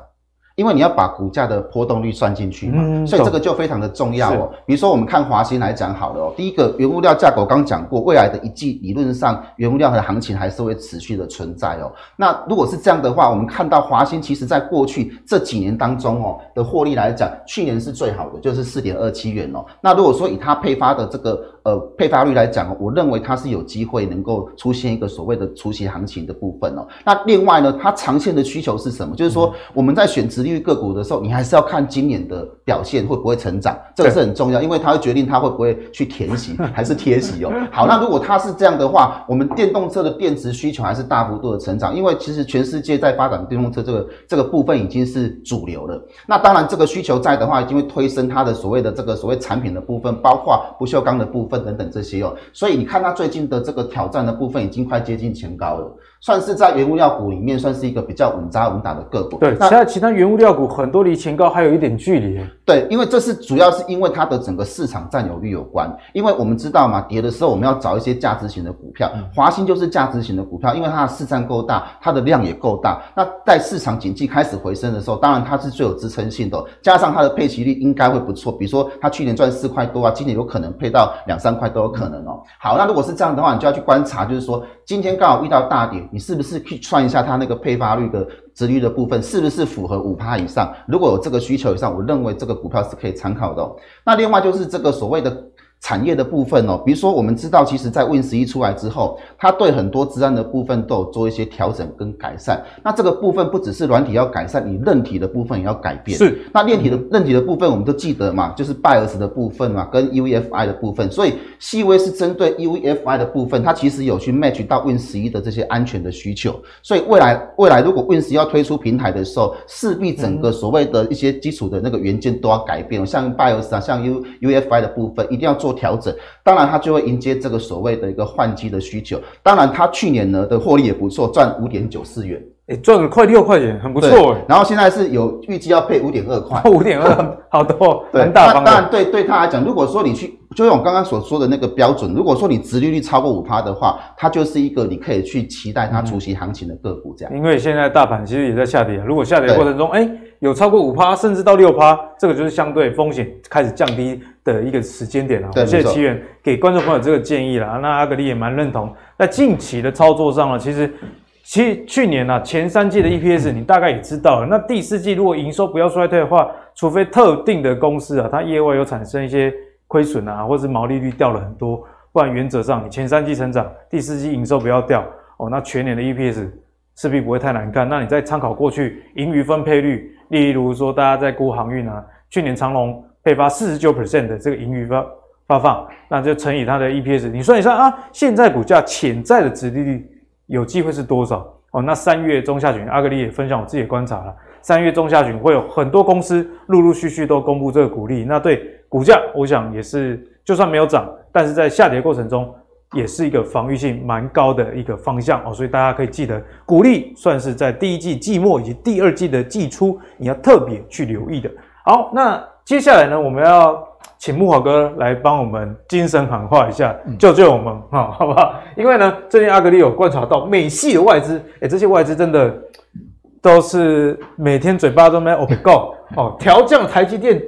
因为你要把股价的波动率算进去嘛，嗯、所以这个就非常的重要哦。比如说我们看华兴来讲好了哦，第一个原物料价格我刚讲过，未来的一季理论上原物料的行情还是会持续的存在哦。那如果是这样的话，我们看到华兴其实在过去这几年当中哦的获利来讲，去年是最好的，就是四点二七元哦。那如果说以它配发的这个呃配发率来讲，我认为它是有机会能够出现一个所谓的除息行情的部分哦。那另外呢，它长线的需求是什么？就是说我们在选殖利率个股的时候，你还是要看今年的表现会不会成长，这个是很重要，因为它会决定它会不会去填息 *laughs* 还是贴息哦。好，那如果它是这样的话，我们电动车的电池需求还是大幅度的成长，因为其实全世界在发展电动车这个这个部分已经是主流了。那当然，这个需求在的话，一定会推升它的所谓的这个所谓产品的部分，包括不锈钢的部分等等这些哦。所以你看它最近的这个挑战的部分已经快接近前高了。算是在原物料股里面算是一个比较稳扎稳打的个股。对，其他其他原物料股很多离前高还有一点距离。对，因为这是主要是因为它的整个市场占有率有关。因为我们知道嘛，跌的时候我们要找一些价值型的股票，华兴就是价值型的股票，因为它的市占够大，它的量也够大。那在市场景气开始回升的时候，当然它是最有支撑性的，加上它的配息率应该会不错。比如说它去年赚四块多啊，今年有可能配到两三块都有可能哦。好，那如果是这样的话，你就要去观察，就是说今天刚好遇到大跌，你是不是去算一下它那个配发率的值率的部分，是不是符合五趴以上？如果有这个需求以上，我认为这个股票是可以参考的。那另外就是这个所谓的。产业的部分哦，比如说我们知道，其实在 Win 十一出来之后，它对很多治安的部分都有做一些调整跟改善。那这个部分不只是软体要改善，你韧体的部分也要改变。是。那链体的韧体的部分，我们都记得嘛，就是 BIOS 的部分嘛，跟 UEFI 的部分。所以细微是针对 UEFI 的部分，它其实有去 match 到 Win 十一的这些安全的需求。所以未来未来如果 Win 十一要推出平台的时候，势必整个所谓的一些基础的那个元件都要改变，像 BIOS 啊，像 U UEFI 的部分，一定要做调整。当然，它就会迎接这个所谓的一个换机的需求。当然，它去年呢的获利也不错，赚五点九四元，哎，赚了快六块钱，很不错。然后现在是有预计要配五点二块，*laughs* 五点二，*laughs* 好多，很大当然，对对他来讲，如果说你去，就用我刚刚所说的那个标准，如果说你殖利率超过五趴的话，它就是一个你可以去期待它除息行情的个股这样。因为现在大盘其实也在下跌，如果下跌的过程中，哎，有超过五趴，甚至到六趴，这个就是相对风险开始降低的一个时间点了。谢谢奇源给观众朋友这个建议啦，那阿格力也蛮认同。在近期的操作上呢，其实其实去年呢、啊、前三季的 EPS 你大概也知道了，那第四季如果营收不要衰退的话，除非特定的公司啊它业外有产生一些亏损啊，或是毛利率掉了很多，不然原则上你前三季成长，第四季营收不要掉哦，那全年的 EPS 势必不会太难看。那你再参考过去盈余分配率，例如说大家在估航运啊，去年长隆。配发四十九 percent 的这个盈余发发放，那就乘以它的 EPS，你算一算啊，现在股价潜在的值利率有机会是多少？哦，那三月中下旬，阿格力也分享我自己的观察了，三月中下旬会有很多公司陆陆续续都公布这个股利，那对股价，我想也是就算没有涨，但是在下跌过程中也是一个防御性蛮高的一个方向哦，所以大家可以记得，股利算是在第一季季末以及第二季的季初你要特别去留意的。好，那。接下来呢，我们要请木华哥来帮我们精神喊话一下，救救我们啊，好不好？因为呢，最近阿格里有观察到美系的外资，诶这些外资真的都是每天嘴巴都没有 go 哦，调降台积电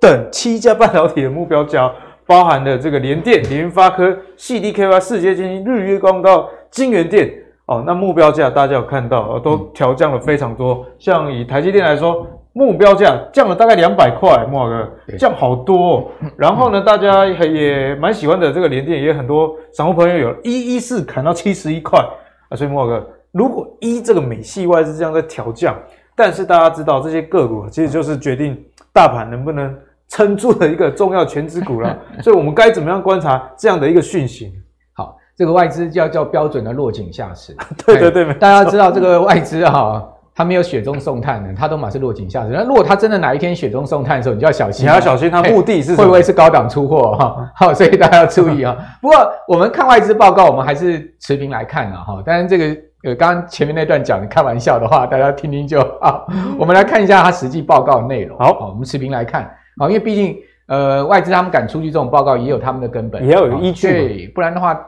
等七家半导体的目标价，包含了这个联电、联发科、CDKY、世界晶圆、日月光到晶圆店哦，那目标价大家有看到哦，都调降了非常多。像以台积电来说。目标价降了大概两百块，木华哥降好多哦。然后呢，大家也蛮喜欢的这个联电，也很多散户朋友有一一四砍到七十一块啊。所以木华哥，如果一这个美系外资这样在调降，但是大家知道这些个股其实就是决定大盘能不能撑住的一个重要权值股了。*laughs* 所以我们该怎么样观察这样的一个讯息？好，这个外资叫叫标准的落井下石。*laughs* 对对对，大家知道这个外资哈。他没有雪中送炭的，他都马是落井下石。那如果他真的哪一天雪中送炭的时候，你就要小心。你要小心，他目的是会不会是高档出货哈？*laughs* 好，所以大家要注意啊。不过我们看外资报告，我们还是持平来看啊哈。当然这个呃，刚刚前面那段讲的开玩笑的话，大家听听就好。我们来看一下它实际报告的内容。好，我们持平来看啊，因为毕竟呃，外资他们敢出具这种报告，也有他们的根本，也要有依据。对，不然的话，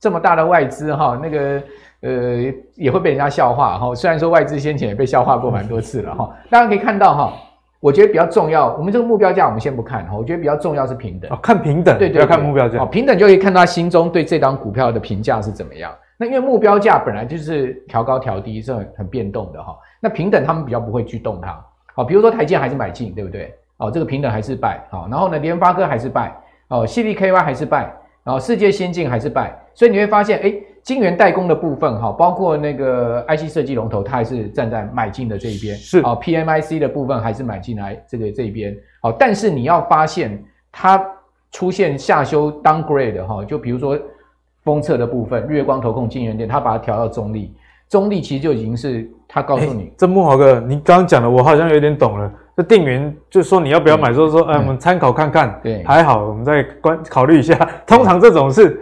这么大的外资哈，那个。呃，也会被人家笑话哈。虽然说外资先前也被笑话过蛮多次了哈。大家可以看到哈，我觉得比较重要，我们这个目标价我们先不看哈。我觉得比较重要是平等，哦、看平等，对，对对，要看目标价哦。平等就可以看到他心中对这档股票的评价是怎么样。那因为目标价本来就是调高调低是很很变动的哈。那平等他们比较不会去动它。好，比如说台积还是买进，对不对？哦，这个平等还是 buy。好，然后呢，联发科还是 buy。哦，CDKY 还是 buy。然后世界先进还是 buy。所以你会发现，哎。晶圆代工的部分，哈，包括那个 IC 设计龙头，它还是站在买进的这一边。是啊，PMIC 的部分还是买进来这个这一边。哦，但是你要发现它出现下修 downgrade 哈，就比如说封测的部分，月光投控晶圆店，它把它调到中立，中立其实就已经是它告诉你。这木华哥，你刚刚讲的我好像有点懂了。这店员就是说你要不要买，说说，哎，我们参考看看。对，还好，我们再观考虑一下。*laughs* 通常这种是。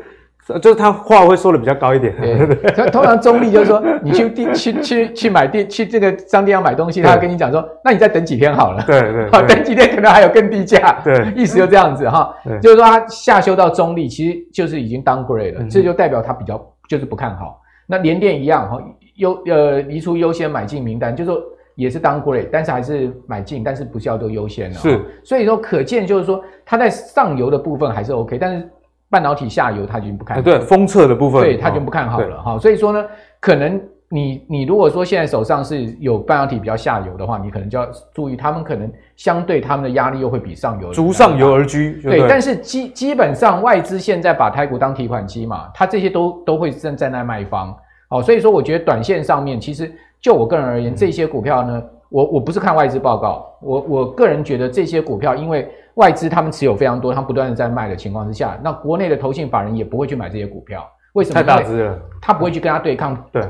就是他话会说的比较高一点。对，*laughs* 通常中立就是说，你去地去去去买地去这个商店要买东西，他跟你讲说，那你再等几天好了。对 *laughs* 对，好，等几天可能还有更低价。对，意思就这样子哈。就是说他下修到中立，其实就是已经 downgrade 了，这就代表他比较就是不看好。那联电一样哈，优呃移出优先买进名单，就是说也是 downgrade，但是还是买进，但是不是要都优先了。是，所以说可见就是说它在上游的部分还是 OK，但是。半导体下游，它已经不看好。对，封测的部分，对，它就不看好了哈。所以说呢，可能你你如果说现在手上是有半导体比较下游的话，你可能就要注意，他们可能相对他们的压力又会比上游逐上游而居。对，但是基基本上外资现在把台股当提款机嘛，它这些都都会站在那卖方。好，所以说我觉得短线上面，其实就我个人而言，这些股票呢，我我不是看外资报告，我我个人觉得这些股票因为。外资他们持有非常多，他们不断的在卖的情况之下，那国内的投信法人也不会去买这些股票，为什么？太大只了，他不会去跟他对抗。对，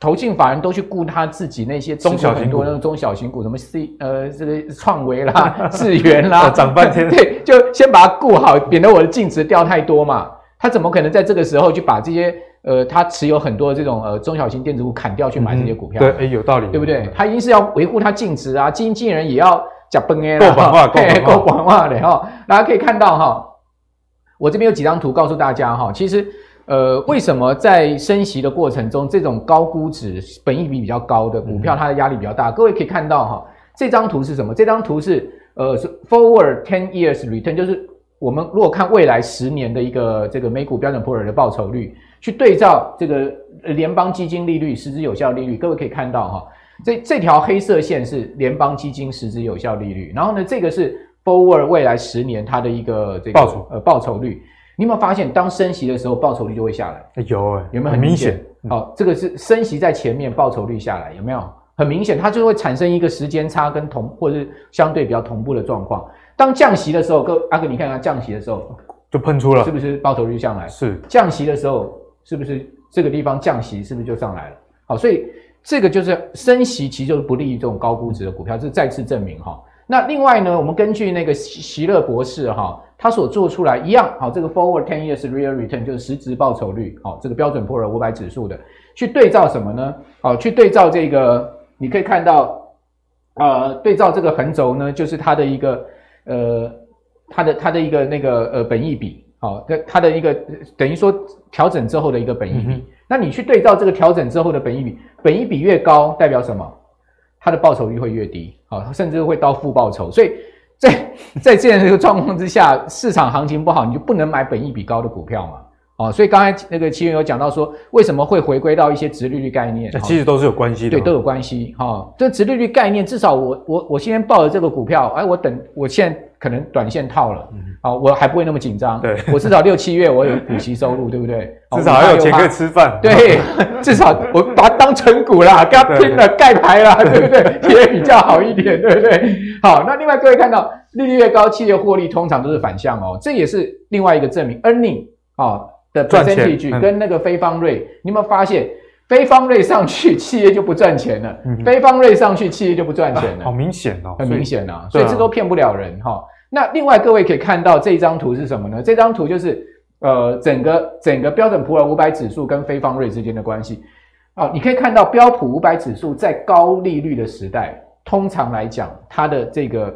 投信法人都去顾他自己那些中小型股，那种中小型股，什么 C 呃这个创维啦、*laughs* 智源啦，涨半天。*laughs* 对，就先把它顾好，免得我的净值掉太多嘛。他怎么可能在这个时候去把这些呃他持有很多的这种呃中小型电子股砍掉去买这些股票？对，哎，有道理，对不对？他一定是要维护他净值啊，基金经理人也要。讲崩哎，够广话，够广话的哈。大家可以看到哈，我这边有几张图告诉大家哈。其实，呃，为什么在升息的过程中，这种高估值、本益比比较高的股票，它的压力比较大？各位可以看到哈，这张图是什么？这张图是呃，是 Forward Ten Years Return，就是我们如果看未来十年的一个这个美股标准普尔的报酬率，去对照这个联邦基金利率、实质有效利率，各位可以看到哈。这这条黑色线是联邦基金实质有效利率，然后呢，这个是 forward 未来十年它的一个这个报酬呃报酬率。你有没有发现，当升息的时候，报酬率就会下来？有哎，有没有很明显？好、哦，这个是升息在前面，报酬率下来，有没有很明显？它就会产生一个时间差跟同或者是相对比较同步的状况。当降息的时候，各阿哥你看看降息的时候就喷出了，是不是报酬率上来？是降息的时候，是不是这个地方降息是不是就上来了？好，所以。这个就是升息，其实就是不利于这种高估值的股票，这再次证明哈。那另外呢，我们根据那个席勒博士哈，他所做出来一样好，这个 forward ten years real return 就是实质报酬率，好，这个标准普尔五百指数的去对照什么呢？好，去对照这个，你可以看到，呃，对照这个横轴呢，就是它的一个呃，它的它的一个那个呃本益比，好，它的一个等于说调整之后的一个本益比。嗯那你去对照这个调整之后的本益比，本益比越高，代表什么？它的报酬率会越低，好，甚至会到负报酬。所以在在这样的一个状况之下，市场行情不好，你就不能买本益比高的股票嘛。哦，所以刚才那个奇源有讲到说，为什么会回归到一些殖利率概念？其实都是有关系的，对，都有关系。哈、哦，这殖利率概念，至少我我我今天报了这个股票，哎，我等我现在可能短线套了，嗯、好，我还不会那么紧张。对，我至少六七月我有股息收入，对不对？*laughs* 至少还有钱可以吃饭。*laughs* 对，至少我把它当成股啦，跟它拼了盖牌啦，对不对？也比较好一点，对不对？好，那另外各位看到利率越高，企业获利通常都是反向哦，这也是另外一个证明。earning 啊。哦的 percentage 跟那个非方瑞，嗯、你有没有发现，非方瑞上去，企业就不赚钱了；嗯、非方瑞上去，企业就不赚钱了。啊、好明显哦，很明显啊，所以这都骗不了人哈、哦。那另外各位可以看到这张图是什么呢？这张图就是呃整个整个标准普尔五百指数跟非方瑞之间的关系。哦，你可以看到标普五百指数在高利率的时代，通常来讲，它的这个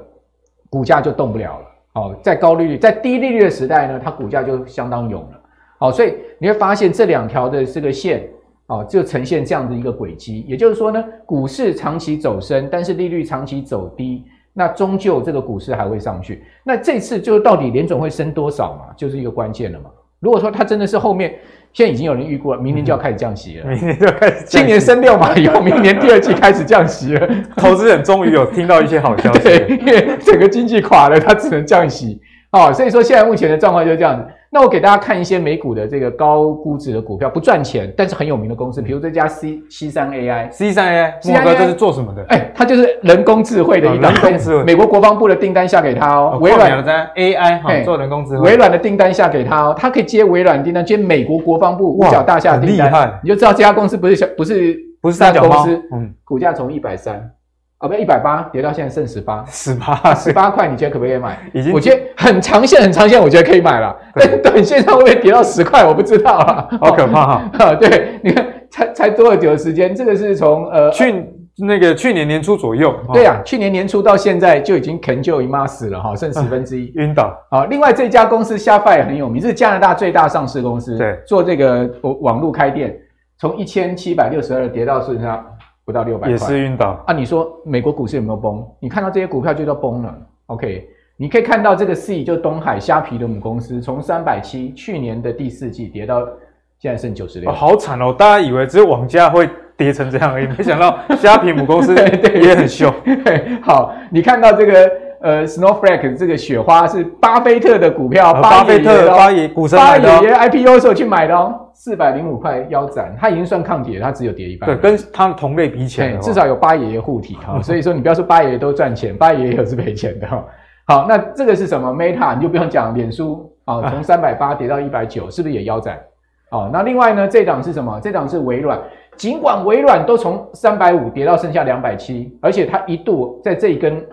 股价就动不了了。哦，在高利率，在低利率的时代呢，它股价就相当勇了。好，所以你会发现这两条的这个线，哦，就呈现这样的一个轨迹。也就是说呢，股市长期走升，但是利率长期走低，那终究这个股市还会上去。那这次就到底联总会升多少嘛，就是一个关键了嘛。如果说它真的是后面，现在已经有人预估了，明年就要开始降息了。*laughs* 明年就开始，今年升六码以后，*laughs* 明年第二季开始降息了。投资人终于有听到一些好消息，对，因为整个经济垮了，它只能降息。哦，所以说现在目前的状况就是这样子。那我给大家看一些美股的这个高估值的股票，不赚钱，但是很有名的公司，比如这家 C C 三 AI，C 三 AI，莫哥这是做什么的？哎，它就是人工智慧的一档，人工智慧。美国国防部的订单下给他哦，微软的 AI 哈，做人工智慧。微软的订单下给他哦，他可以接微软订单，接美国国防部五角大厦订单，你就知道这家公司不是小，不是不是三角公司，嗯，股价从一百三啊，不一百八跌到现在剩十八，十八十八块，你觉得可不可以买？已经，我觉得很长线，很长线，我觉得可以买了。但 *laughs* 短线上会不会跌到十块？我不知道啊，好可怕哈、*laughs* 哦！对，你看才才多久的时间？这个是从呃去那个去年年初左右，对啊，去年年初到现在就已经肯就姨妈死了哈，剩十分之一，晕倒。好，另外这家公司 Shopify 也很有名，是加拿大最大上市公司，对，做这个网络开店，从一千七百六十二跌到剩下。不到六百块，也是晕倒啊！你说美国股市有没有崩？你看到这些股票就叫崩了。OK，你可以看到这个 C 就东海虾皮的母公司，从三百七去年的第四季跌到现在剩九十六，好惨哦！大家以为只有网家会跌成这样而已，没想到虾皮母公司 *laughs* 也很凶。*laughs* 好，你看到这个呃，Snowflake 这个雪花是巴菲特的股票，巴菲特巴爷股神买的，巴爷爷 IPO 的时候去买的哦。四百零五块腰斩，它已经算抗跌，它只有跌一半。对，跟它的同类比起来，至少有巴爷爷护体哈。*laughs* 所以说，你不要说巴爷爷都赚钱，巴爷爷也是赔钱的哈。好，那这个是什么？Meta 你就不用讲，脸书啊，从三百八跌到一百九，是不是也腰斩？哦，那另外呢，这档是什么？这档是微软。尽管微软都从三百五跌到剩下两百七，而且它一度在这一根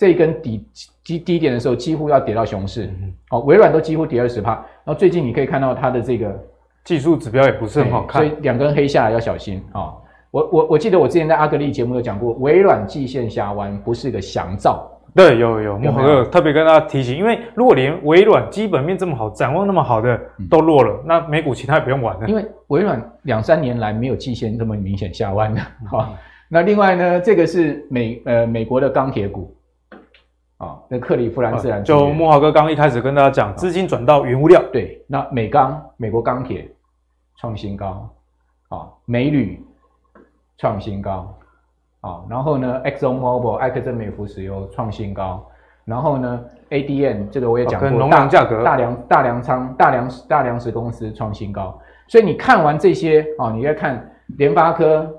这一根底低低点的时候，几乎要跌到熊市。好，微软都几乎跌二十趴。然后最近你可以看到它的这个。技术指标也不是很好看，所以两根黑下来要小心啊、哦！我我我记得我之前在阿格力节目有讲过，微软季线下弯不是个祥兆。对，有有慕驊哥特别跟大家提醒，因为如果连微软基本面这么好、展望那么好的都落了，嗯、那美股其他也不用玩了。因为微软两三年来没有季线这么明显下弯的。好、哦，那另外呢，这个是美呃美国的钢铁股啊、哦，那克利夫兰自然就木华哥刚一开始跟大家讲，资金转到原物料。对，那美钢美国钢铁。创新高，啊，美铝创新高，啊，然后呢，Exxon Mobil 埃克森美孚石油创新高，然后呢，ADM 这个我也讲过，农粮价格大粮大粮仓大粮大粮食公司创新高，所以你看完这些啊，你再看联发科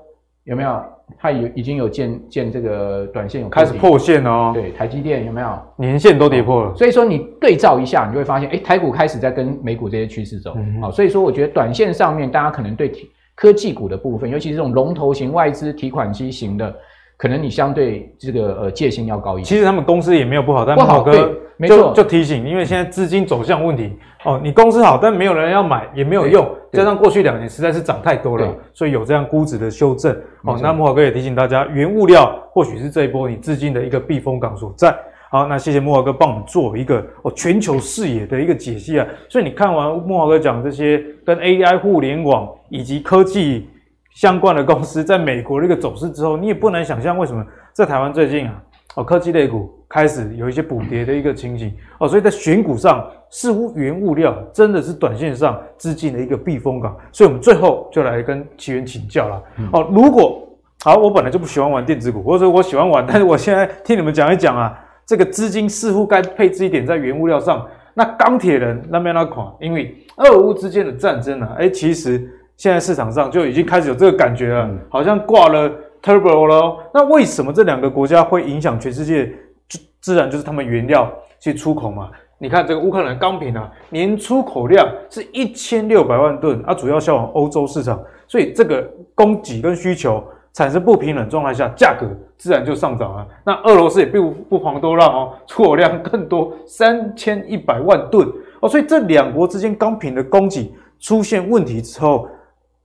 有没有？它有已经有见见这个短线有开始破线哦。对，台积电有没有？年线都跌破了。所以说你对照一下，你就会发现，哎，台股开始在跟美股这些趋势走。嗯、好，所以说我觉得短线上面，大家可能对科技股的部分，尤其是这种龙头型外资提款机型的，可能你相对这个呃戒心要高一点。其实他们公司也没有不好，但不好哥就没错就提醒，因为现在资金走向问题哦，你公司好，但没有人要买也没有用，加上过去两年实在是涨太多了，所以有这样估值的修正哦。那木华哥也提醒大家，原物料或许是这一波你资金的一个避风港所在。好，那谢谢木华哥帮我们做一个哦全球视野的一个解析啊。所以你看完木华哥讲这些跟 AI 互联网以及科技相关的公司在美国的一个走势之后，你也不难想象为什么在台湾最近啊。哦，科技类股开始有一些补跌的一个情形哦，所以在选股上，似乎原物料真的是短线上资金的一个避风港，所以我们最后就来跟奇源请教了。哦，如果好，我本来就不喜欢玩电子股，或者我喜欢玩，但是我现在听你们讲一讲啊，这个资金似乎该配置一点在原物料上。那钢铁人那边那款，因为俄乌之间的战争啊，哎，其实现在市场上就已经开始有这个感觉了，好像挂了。Turbo 了，那为什么这两个国家会影响全世界？就自然就是他们原料去出口嘛。你看这个乌克兰钢品啊，年出口量是一千六百万吨，啊，主要销往欧洲市场，所以这个供给跟需求产生不平衡状态下，价格自然就上涨了。那俄罗斯也不不遑多让哦，出口量更多三千一百万吨哦，所以这两国之间钢品的供给出现问题之后，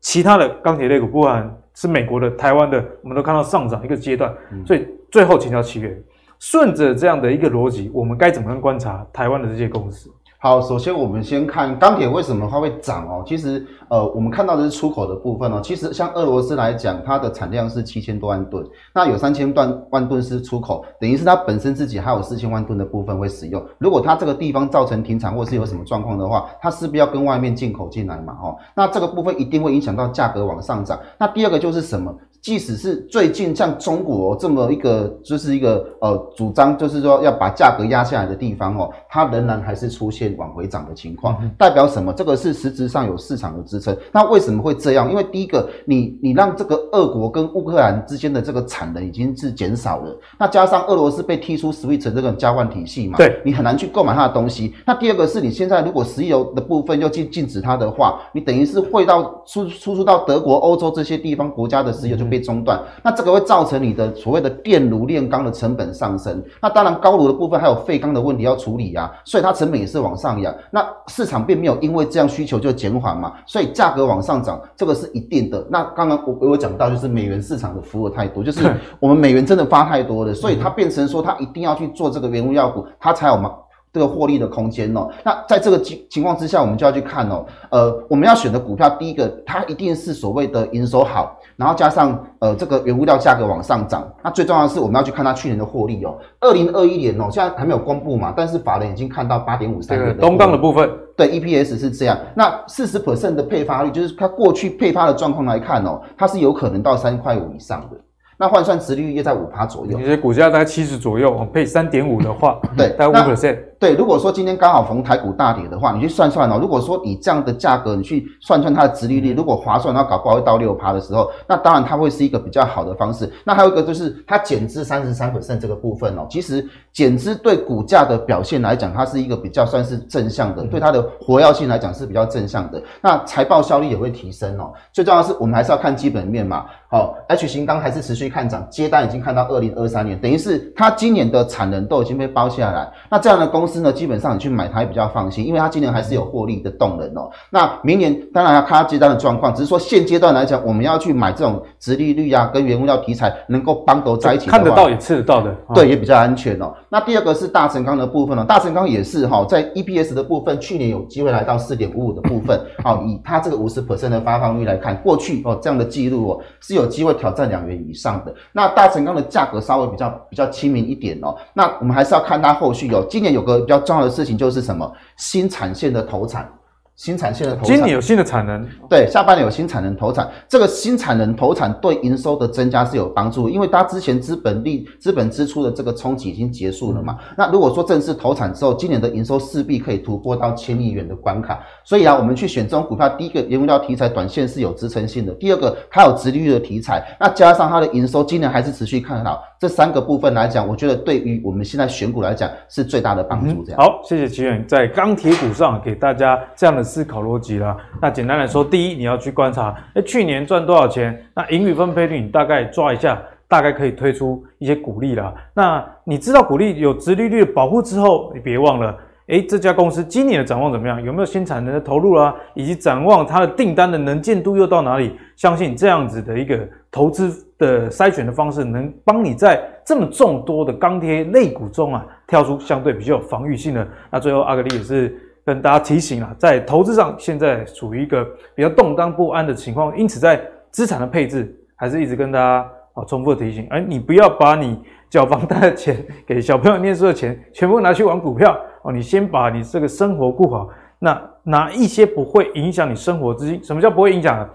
其他的钢铁类股不管。是美国的、台湾的，我们都看到上涨一个阶段，所以最后请教奇源，顺着这样的一个逻辑，我们该怎么样观察台湾的这些公司？好，首先我们先看钢铁为什么它会涨哦。其实，呃，我们看到的是出口的部分哦。其实像俄罗斯来讲，它的产量是七千多万吨，那有三千万万吨是出口，等于是它本身自己还有四千万吨的部分会使用。如果它这个地方造成停产或是有什么状况的话，它势必要跟外面进口进来嘛，哦，那这个部分一定会影响到价格往上涨。那第二个就是什么？即使是最近像中国这么一个，就是一个呃主张，就是说要把价格压下来的地方哦，它仍然还是出现往回涨的情况，代表什么？这个是实质上有市场的支撑。那为什么会这样？因为第一个，你你让这个俄国跟乌克兰之间的这个产能已经是减少了，那加上俄罗斯被踢出 SWIFT 这个交换体系嘛，对，你很难去购买它的东西。那第二个是你现在如果石油的部分又禁禁止它的话，你等于是会到输输出到德国、欧洲这些地方国家的石油就变。被中断，那这个会造成你的所谓的电炉炼钢的成本上升。那当然高炉的部分还有废钢的问题要处理啊，所以它成本也是往上扬。那市场并没有因为这样需求就减缓嘛，所以价格往上涨，这个是一定的。那刚刚我我讲到就是美元市场的服务太多，就是 *laughs* 我们美元真的发太多了，所以它变成说它一定要去做这个原物料股，它才有嘛。这个获利的空间哦，那在这个情情况之下，我们就要去看哦，呃，我们要选的股票，第一个它一定是所谓的营收好，然后加上呃这个原物料价格往上涨，那最重要的是我们要去看它去年的获利哦，二零二一年哦，现在还没有公布嘛，但是法人已经看到八点五三，东钢的部分，对 EPS 是这样，那四十 percent 的配发率，就是它过去配发的状况来看哦，它是有可能到三块五以上的。那换算殖利率也在五趴左右，你的股价大概七十左右，配三点五的话，对，大概五 percent。对，如果说今天刚好逢台股大跌的话，你去算算哦。如果说以这样的价格，你去算算它的殖利率，如果划算，它搞不好会到六趴的时候，那当然它会是一个比较好的方式。那还有一个就是它减资三十三 percent 这个部分哦，其实减资对股价的表现来讲，它是一个比较算是正向的，对它的活跃性来讲是比较正向的。那财报效率也会提升哦。最重要的是，我们还是要看基本面嘛。好，H 型钢还是持续看涨，接单已经看到二零二三年，等于是它今年的产能都已经被包下来。那这样的公司呢，基本上你去买它也比较放心，因为它今年还是有获利的动能哦。那明年当然要看它接单的状况，只是说现阶段来讲，我们要去买这种直利率啊，跟原物料题材能够帮都在一起，看得到也吃得到的，对，也比较安全哦。那第二个是大成钢的部分哦，大成钢也是哈，在 EPS 的部分，去年有机会来到四点五五的部分，好，*laughs* 以它这个五十 percent 的发放率来看，过去哦这样的记录哦是有机会挑战两元以上的。那大成钢的价格稍微比较比较亲民一点哦。那我们还是要看它后续哦。今年有个比较重要的事情就是什么？新产线的投产。新产线的投产，今年有新的产能，对，下半年有新产能投产，这个新产能投产对营收的增加是有帮助，因为它之前资本利、资本支出的这个冲击已经结束了嘛。嗯、那如果说正式投产之后，今年的营收势必可以突破到千亿元的关卡。所以啊，我们去选这种股票，第一个原物料题材短线是有支撑性的，第二个它有直利率的题材，那加上它的营收今年还是持续看好，这三个部分来讲，我觉得对于我们现在选股来讲是最大的帮助。这样、好，谢谢奇远在钢铁股上给大家这样的思考逻辑了。那简单来说，第一，你要去观察，哎，去年赚多少钱？那盈余分配率你大概抓一下，大概可以推出一些股利啦。那你知道股利有殖利率的保护之后，你别忘了，哎，这家公司今年的展望怎么样？有没有新产能的投入啦？以及展望它的订单的能见度又到哪里？相信这样子的一个投资的筛选的方式，能帮你在这么众多的钢铁类股中啊，挑出相对比较有防御性的。那最后，阿格力也是。跟大家提醒啊，在投资上现在处于一个比较动荡不安的情况，因此在资产的配置还是一直跟大家啊重复的提醒，哎，你不要把你缴房贷的钱、给小朋友念书的钱全部拿去玩股票哦，你先把你这个生活顾好，那拿一些不会影响你生活资金。什么叫不会影响？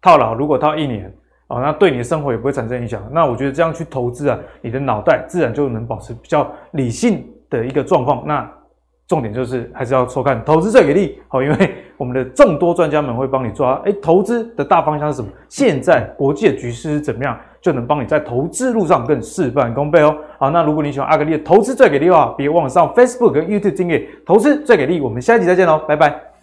套牢如果套一年哦，那对你的生活也不会产生影响。那我觉得这样去投资啊，你的脑袋自然就能保持比较理性的一个状况。那。重点就是还是要收看投资最给力，好，因为我们的众多专家们会帮你抓，诶，投资的大方向是什么？现在国际的局势是怎么样，就能帮你在投资路上更事半功倍哦。好，那如果你喜欢阿格力的投资最给力的话，别忘了上 Facebook 跟 YouTube 订阅投资最给力。我们下一集再见喽，拜拜。